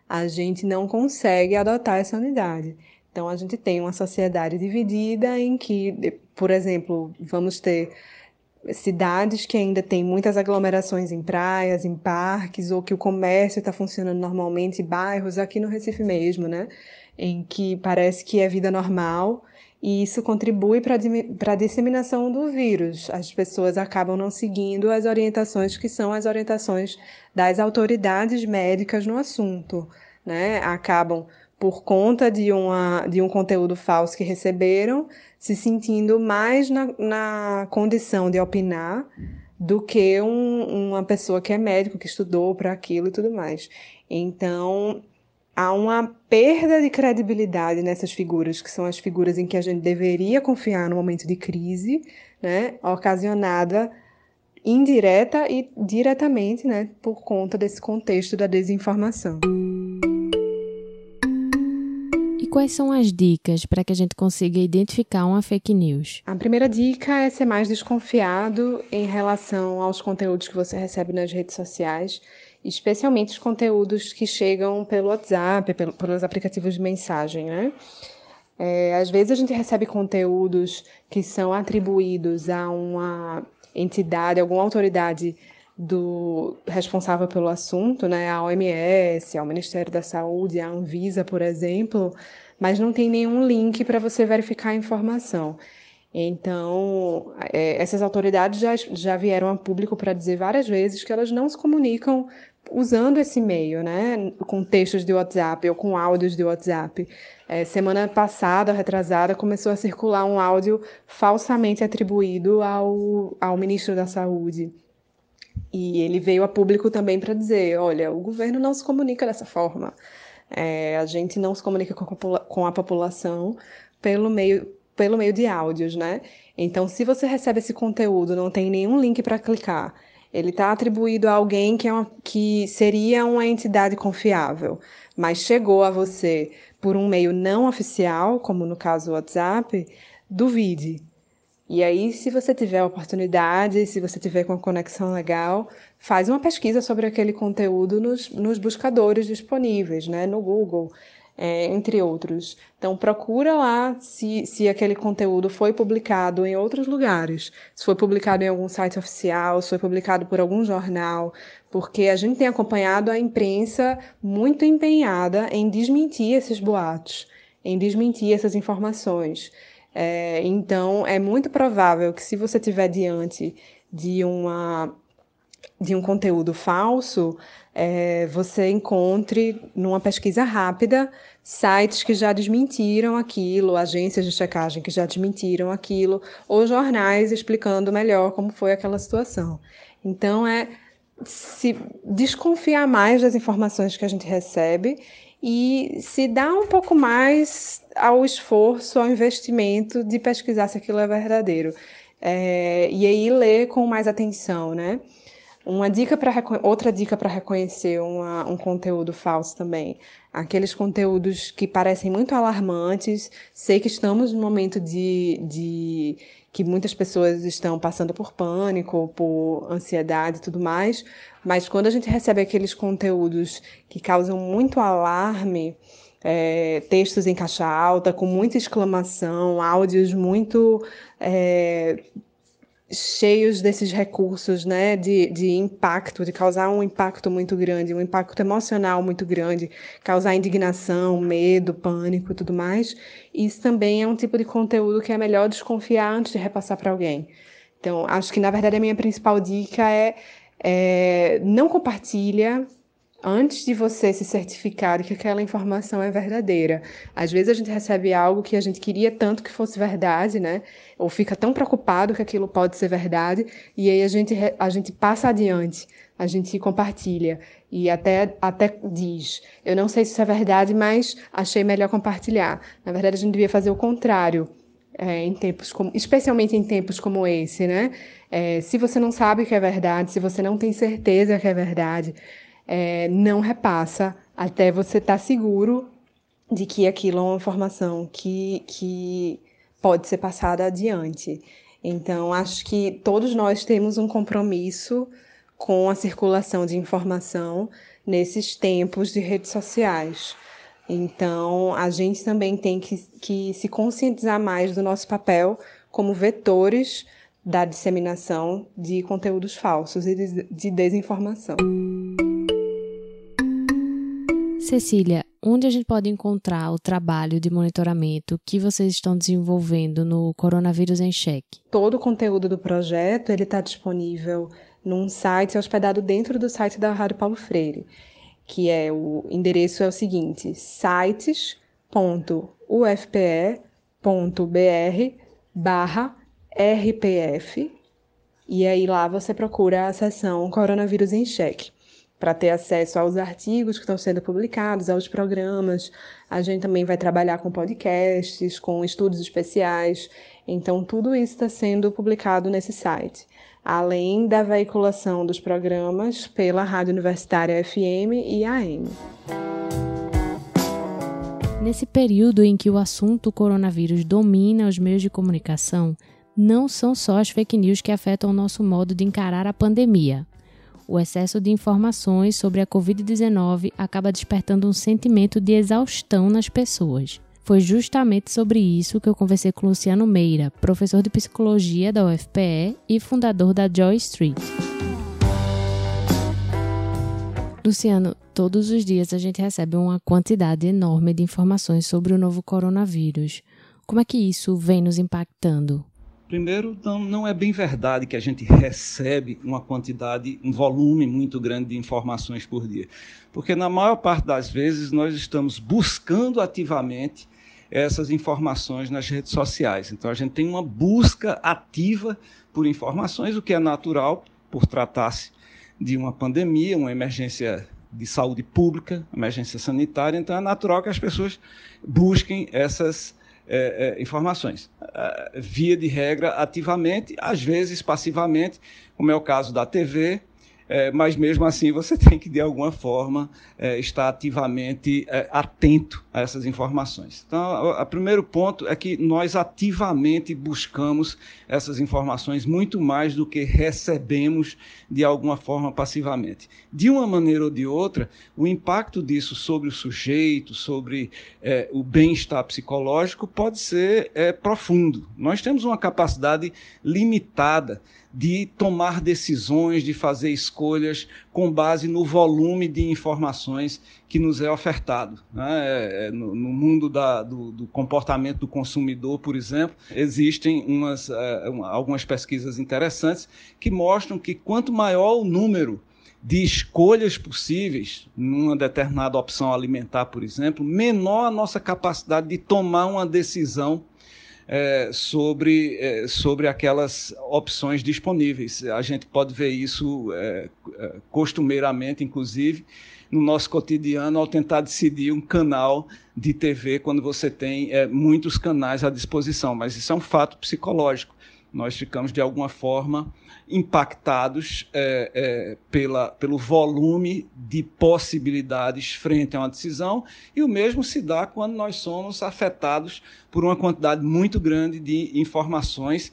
S3: a gente não consegue adotar essa unidade. Então, a gente tem uma sociedade dividida em que, por exemplo, vamos ter cidades que ainda têm muitas aglomerações em praias, em parques, ou que o comércio está funcionando normalmente, bairros, aqui no Recife mesmo, né? Em que parece que é vida normal e isso contribui para a disseminação do vírus. As pessoas acabam não seguindo as orientações que são as orientações das autoridades médicas no assunto, né? Acabam por conta de, uma, de um conteúdo falso que receberam, se sentindo mais na, na condição de opinar do que um, uma pessoa que é médico, que estudou para aquilo e tudo mais. Então, há uma perda de credibilidade nessas figuras, que são as figuras em que a gente deveria confiar no momento de crise, né, ocasionada indireta e diretamente, né, por conta desse contexto da desinformação.
S1: E quais são as dicas para que a gente consiga identificar uma fake news?
S3: A primeira dica é ser mais desconfiado em relação aos conteúdos que você recebe nas redes sociais especialmente os conteúdos que chegam pelo WhatsApp, pelo, pelos aplicativos de mensagem, né? É, às vezes a gente recebe conteúdos que são atribuídos a uma entidade, alguma autoridade do responsável pelo assunto, né, a OMS, ao Ministério da Saúde, a Anvisa, por exemplo, mas não tem nenhum link para você verificar a informação. Então, é, essas autoridades já, já vieram a público para dizer várias vezes que elas não se comunicam usando esse meio, né, com textos de WhatsApp ou com áudios de WhatsApp. É, semana passada, retrasada, começou a circular um áudio falsamente atribuído ao, ao ministro da Saúde. E ele veio a público também para dizer: olha, o governo não se comunica dessa forma. É, a gente não se comunica com a, com a população pelo meio, pelo meio de áudios, né? Então, se você recebe esse conteúdo, não tem nenhum link para clicar, ele está atribuído a alguém que, é uma, que seria uma entidade confiável, mas chegou a você por um meio não oficial, como no caso o WhatsApp, duvide. E aí, se você tiver a oportunidade, se você tiver com a conexão legal, faz uma pesquisa sobre aquele conteúdo nos, nos buscadores disponíveis, né? no Google, é, entre outros. Então, procura lá se, se aquele conteúdo foi publicado em outros lugares, se foi publicado em algum site oficial, se foi publicado por algum jornal, porque a gente tem acompanhado a imprensa muito empenhada em desmentir esses boatos, em desmentir essas informações. É, então, é muito provável que se você estiver diante de uma de um conteúdo falso, é, você encontre numa pesquisa rápida sites que já desmentiram aquilo, agências de checagem que já desmentiram aquilo, ou jornais explicando melhor como foi aquela situação. Então é se desconfiar mais das informações que a gente recebe e se dar um pouco mais ao esforço, ao investimento de pesquisar se aquilo é verdadeiro. É, e aí ler com mais atenção, né? Uma dica para outra dica para reconhecer uma, um conteúdo falso também. Aqueles conteúdos que parecem muito alarmantes. Sei que estamos num momento de, de que muitas pessoas estão passando por pânico, por ansiedade e tudo mais, mas quando a gente recebe aqueles conteúdos que causam muito alarme, é, textos em caixa alta, com muita exclamação, áudios muito é, cheios desses recursos, né, de, de impacto, de causar um impacto muito grande, um impacto emocional muito grande, causar indignação, medo, pânico e tudo mais. Isso também é um tipo de conteúdo que é melhor desconfiar antes de repassar para alguém. Então, acho que na verdade a minha principal dica é, é não compartilha antes de você se certificar de que aquela informação é verdadeira. Às vezes a gente recebe algo que a gente queria tanto que fosse verdade, né? Ou fica tão preocupado que aquilo pode ser verdade, e aí a gente, a gente passa adiante, a gente compartilha. E até, até diz: Eu não sei se isso é verdade, mas achei melhor compartilhar. Na verdade, a gente devia fazer o contrário. É, em tempos como, especialmente em tempos como esse, né? É, se você não sabe que é verdade, se você não tem certeza que é verdade, é, não repassa até você estar tá seguro de que aquilo é uma informação que, que pode ser passada adiante. Então, acho que todos nós temos um compromisso com a circulação de informação nesses tempos de redes sociais. Então, a gente também tem que, que se conscientizar mais do nosso papel como vetores da disseminação de conteúdos falsos e de, de desinformação.
S1: Cecília, onde a gente pode encontrar o trabalho de monitoramento que vocês estão desenvolvendo no Coronavírus em Cheque?
S3: Todo o conteúdo do projeto ele está disponível num site hospedado dentro do site da Rádio Paulo Freire, que é o endereço é o seguinte: sites.ufpe.br/rpf e aí lá você procura a seção Coronavírus em Cheque para ter acesso aos artigos que estão sendo publicados, aos programas. A gente também vai trabalhar com podcasts, com estudos especiais. Então, tudo isso está sendo publicado nesse site, além da veiculação dos programas pela Rádio Universitária FM e AM.
S1: Nesse período em que o assunto coronavírus domina os meios de comunicação, não são só as fake news que afetam o nosso modo de encarar a pandemia o excesso de informações sobre a Covid-19 acaba despertando um sentimento de exaustão nas pessoas. Foi justamente sobre isso que eu conversei com Luciano Meira, professor de psicologia da UFPE e fundador da Joy Street. Luciano, todos os dias a gente recebe uma quantidade enorme de informações sobre o novo coronavírus. Como é que isso vem nos impactando?
S4: Primeiro, não, não é bem verdade que a gente recebe uma quantidade, um volume muito grande de informações por dia. Porque na maior parte das vezes nós estamos buscando ativamente essas informações nas redes sociais. Então a gente tem uma busca ativa por informações, o que é natural por tratar-se de uma pandemia, uma emergência de saúde pública, emergência sanitária. Então é natural que as pessoas busquem essas é, é, informações, é, via de regra ativamente, às vezes passivamente, como é o caso da TV, é, mas mesmo assim você tem que, de alguma forma, é, estar ativamente é, atento a essas informações. Então, o primeiro ponto é que nós ativamente buscamos essas informações muito mais do que recebemos de alguma forma passivamente. De uma maneira ou de outra, o impacto disso sobre o sujeito, sobre é, o bem-estar psicológico, pode ser é, profundo. Nós temos uma capacidade limitada de tomar decisões, de fazer escolhas com base no volume de informações que nos é ofertado. Né? É, é, no, no, mundo da, do, do, comportamento do consumidor, por exemplo, existem umas, é, algumas pesquisas interessantes que mostram que quanto maior o número de escolhas possíveis numa determinada opção alimentar, por exemplo, menor a nossa capacidade de tomar uma decisão é, sobre, é, sobre aquelas opções disponíveis. A gente pode ver isso é, é, costumeiramente, inclusive, no nosso cotidiano, ao tentar decidir um canal de TV quando você tem é, muitos canais à disposição. Mas isso é um fato psicológico. Nós ficamos, de alguma forma, impactados é, é, pela, pelo volume de possibilidades frente a uma decisão, e o mesmo se dá quando nós somos afetados por uma quantidade muito grande de informações,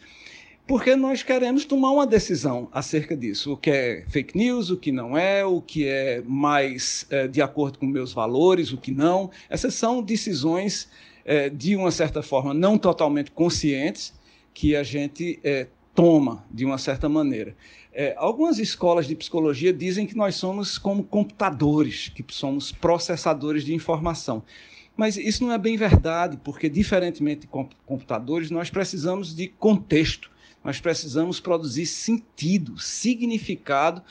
S4: porque nós queremos tomar uma decisão acerca disso, o que é fake news, o que não é, o que é mais é, de acordo com meus valores, o que não. Essas são decisões, é, de uma certa forma, não totalmente conscientes, que a gente é, toma, de uma certa maneira. É, algumas escolas de psicologia dizem que nós somos como computadores, que somos processadores de informação. Mas isso não é bem verdade, porque, diferentemente de computadores, nós precisamos de contexto, nós precisamos produzir sentido, significado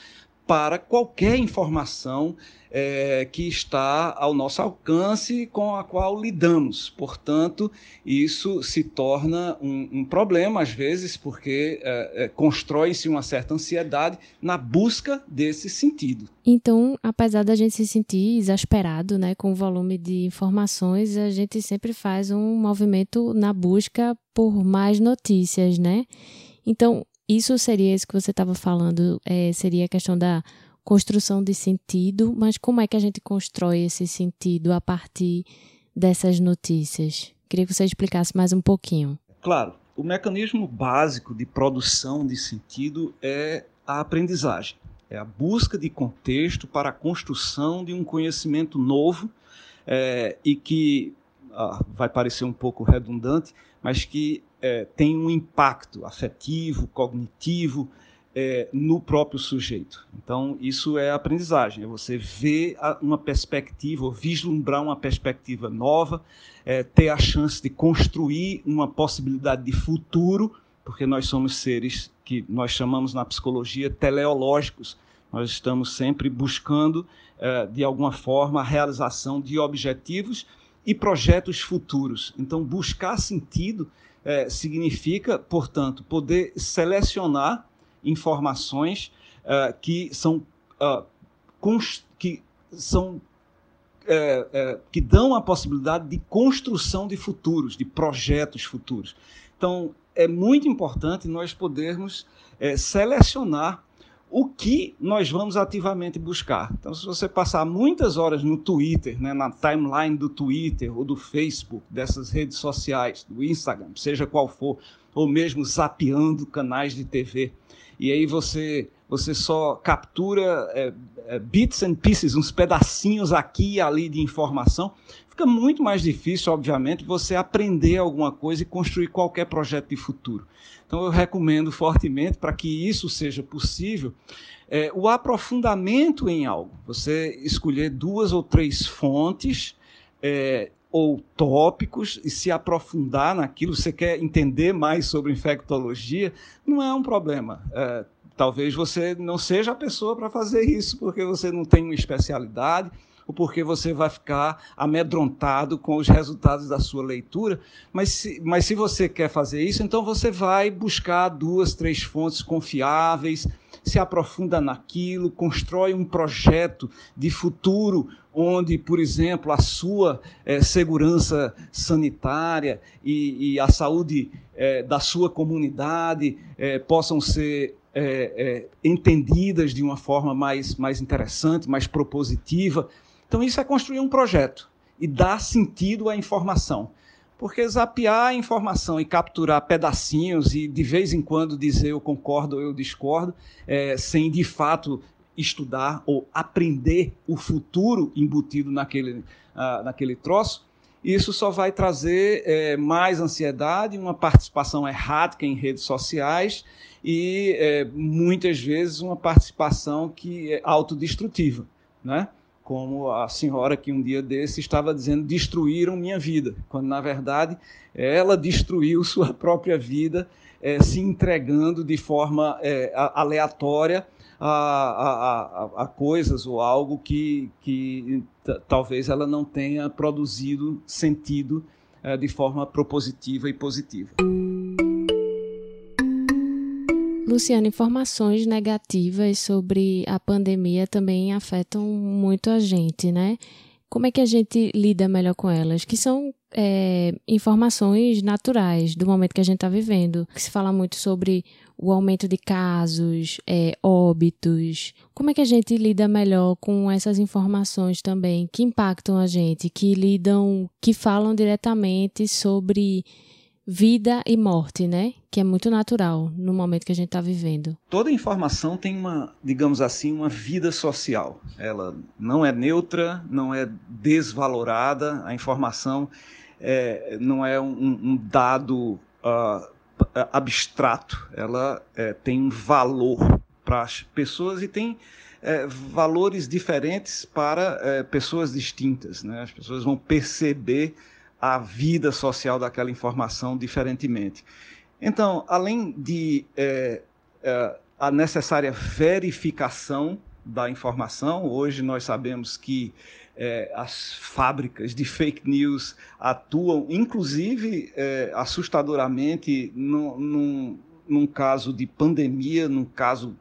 S4: para qualquer informação é, que está ao nosso alcance com a qual lidamos. Portanto, isso se torna um, um problema, às vezes, porque é, é, constrói-se uma certa ansiedade na busca desse sentido.
S1: Então, apesar da gente se sentir exasperado né, com o volume de informações, a gente sempre faz um movimento na busca por mais notícias, né? Então, isso seria isso que você estava falando, é, seria a questão da construção de sentido, mas como é que a gente constrói esse sentido a partir dessas notícias? Queria que você explicasse mais um pouquinho.
S4: Claro, o mecanismo básico de produção de sentido é a aprendizagem. É a busca de contexto para a construção de um conhecimento novo é, e que ah, vai parecer um pouco redundante, mas que é, tem um impacto afetivo, cognitivo, é, no próprio sujeito. Então, isso é aprendizagem, é você ver uma perspectiva, ou vislumbrar uma perspectiva nova, é, ter a chance de construir uma possibilidade de futuro, porque nós somos seres que nós chamamos na psicologia teleológicos. Nós estamos sempre buscando, é, de alguma forma, a realização de objetivos e projetos futuros. Então, buscar sentido é, significa, portanto, poder selecionar informações uh, que são, uh, que são é, é, que dão a possibilidade de construção de futuros, de projetos futuros. Então, é muito importante nós podermos é, selecionar o que nós vamos ativamente buscar. Então, se você passar muitas horas no Twitter, né, na timeline do Twitter ou do Facebook, dessas redes sociais, do Instagram, seja qual for, ou mesmo zapeando canais de TV, e aí você você só captura é, é, bits and pieces, uns pedacinhos aqui e ali de informação, fica muito mais difícil, obviamente, você aprender alguma coisa e construir qualquer projeto de futuro. Então, eu recomendo fortemente, para que isso seja possível, é, o aprofundamento em algo. Você escolher duas ou três fontes é, ou tópicos e se aprofundar naquilo. Você quer entender mais sobre infectologia? Não é um problema. É, talvez você não seja a pessoa para fazer isso, porque você não tem uma especialidade ou porque você vai ficar amedrontado com os resultados da sua leitura. Mas se, mas se você quer fazer isso, então você vai buscar duas, três fontes confiáveis, se aprofunda naquilo, constrói um projeto de futuro onde, por exemplo, a sua é, segurança sanitária e, e a saúde é, da sua comunidade é, possam ser entendidas de uma forma mais, mais interessante, mais propositiva. Então, isso é construir um projeto e dar sentido à informação. Porque zapear a informação e capturar pedacinhos e de vez em quando dizer eu concordo ou eu discordo, é, sem de fato estudar ou aprender o futuro embutido naquele, uh, naquele troço, isso só vai trazer é, mais ansiedade, uma participação errática em redes sociais e é, muitas vezes uma participação que é autodestrutiva, né? como a senhora que um dia desse estava dizendo destruíram minha vida, quando na verdade ela destruiu sua própria vida é, se entregando de forma é, aleatória a, a, a, a, coisas ou algo que, que talvez ela não tenha produzido sentido é, de forma propositiva e positiva.
S1: Luciano, informações negativas sobre a pandemia também afetam muito a gente, né? Como é que a gente lida melhor com elas? Que são é, informações naturais do momento que a gente está vivendo. Que se fala muito sobre o aumento de casos, é, óbitos. Como é que a gente lida melhor com essas informações também que impactam a gente, que lidam, que falam diretamente sobre vida e morte, né? Que é muito natural no momento que a gente está vivendo.
S4: Toda informação tem uma, digamos assim, uma vida social. Ela não é neutra, não é desvalorada. A informação é, não é um, um dado uh, abstrato. Ela é, tem um valor para as pessoas e tem é, valores diferentes para é, pessoas distintas. Né? As pessoas vão perceber a vida social daquela informação diferentemente. Então, além de é, é, a necessária verificação da informação, hoje nós sabemos que é, as fábricas de fake news atuam, inclusive é, assustadoramente, no, num, num caso de pandemia, num caso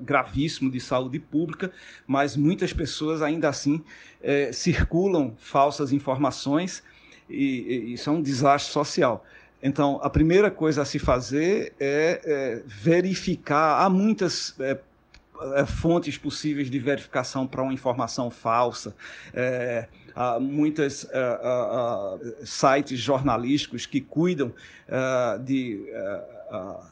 S4: gravíssimo de saúde pública, mas muitas pessoas ainda assim é, circulam falsas informações e, e, isso é um desastre social. Então, a primeira coisa a se fazer é, é verificar. Há muitas é, é fontes possíveis de verificação para uma informação falsa. É, há muitos uh, uh, sites jornalísticos que cuidam de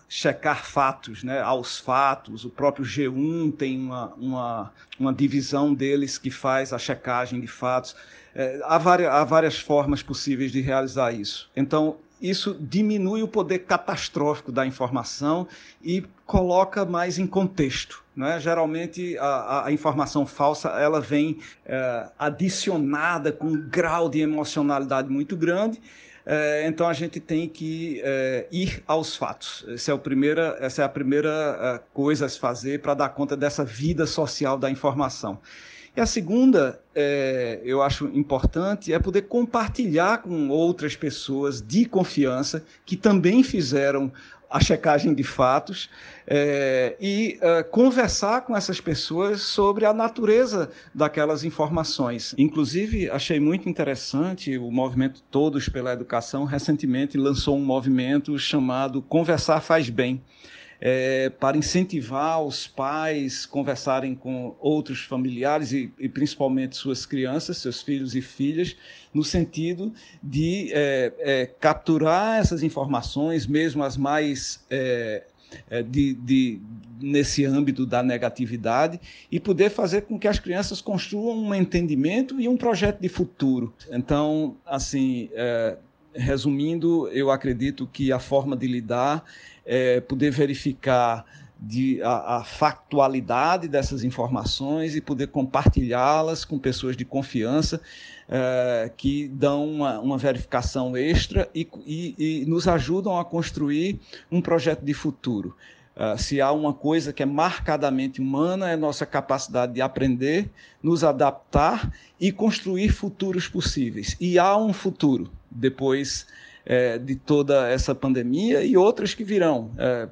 S4: checar fatos, né, aos fatos. O próprio G1 tem uma, uma, uma divisão deles que faz a checagem de fatos. É, há, várias, há várias formas possíveis de realizar isso. Então, isso diminui o poder catastrófico da informação e coloca mais em contexto. Né? Geralmente a, a, informação falsa ela vem é, adicionada com um grau de emocionalidade muito grande. É, então a gente tem que é, ir aos fatos. Essa é, a primeira, essa é a primeira é, coisa a se fazer para dar conta dessa vida social da informação. E a segunda, é, eu acho importante, é poder compartilhar com outras pessoas de confiança que também fizeram a checagem de fatos é, e é, conversar com essas pessoas sobre a natureza daquelas informações. Inclusive, achei muito interessante o movimento Todos pela Educação recentemente lançou um movimento chamado Conversar Faz Bem é, para incentivar os pais conversarem com outros familiares e, e, principalmente suas crianças, seus filhos e filhas, no sentido de é, é, capturar essas informações, mesmo as mais é, de, de, nesse âmbito da negatividade e poder fazer com que as crianças construam um entendimento e um projeto de futuro. Então, assim, é, resumindo, eu acredito que a forma de lidar é poder verificar de, a, a, factualidade dessas informações e poder compartilhá-las com pessoas de confiança é, que dão uma, uma verificação extra e, e, e, nos ajudam a construir um projeto de futuro. Uh, se há uma coisa que é marcadamente humana, é nossa capacidade de aprender, nos adaptar e construir futuros possíveis. E há um futuro depois é, de toda essa pandemia e outras que virão. É,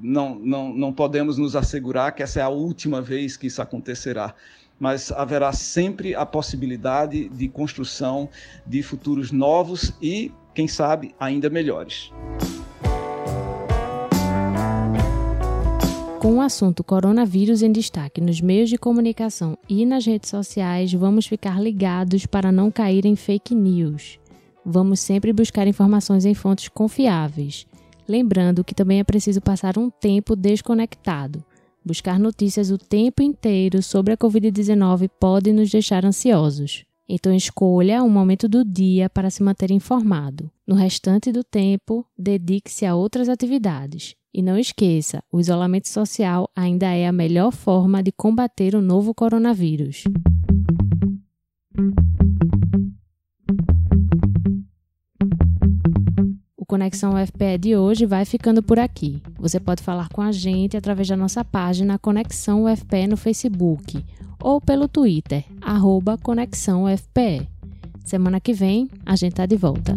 S4: não, não, não podemos nos assegurar que essa é a última vez que isso acontecerá, mas haverá sempre a possibilidade de construção de futuros novos e, quem sabe, ainda melhores.
S1: Com o assunto coronavírus em destaque nos meios de comunicação e nas redes sociais, vamos ficar ligados para não cair em fake news. Vamos sempre buscar informações em fontes confiáveis, lembrando que também é preciso passar um tempo desconectado. Buscar notícias o tempo inteiro sobre a Covid-19 pode nos deixar ansiosos. Então escolha um momento do dia para se manter informado. No restante do tempo, dedique-se a outras atividades. E não esqueça, o isolamento social ainda é a melhor forma de combater o novo coronavírus. Conexão UFPE de hoje vai ficando por aqui. Você pode falar com a gente através da nossa página Conexão UFPE no Facebook ou pelo Twitter, arroba Conexão UFPE. Semana que vem a gente tá de volta.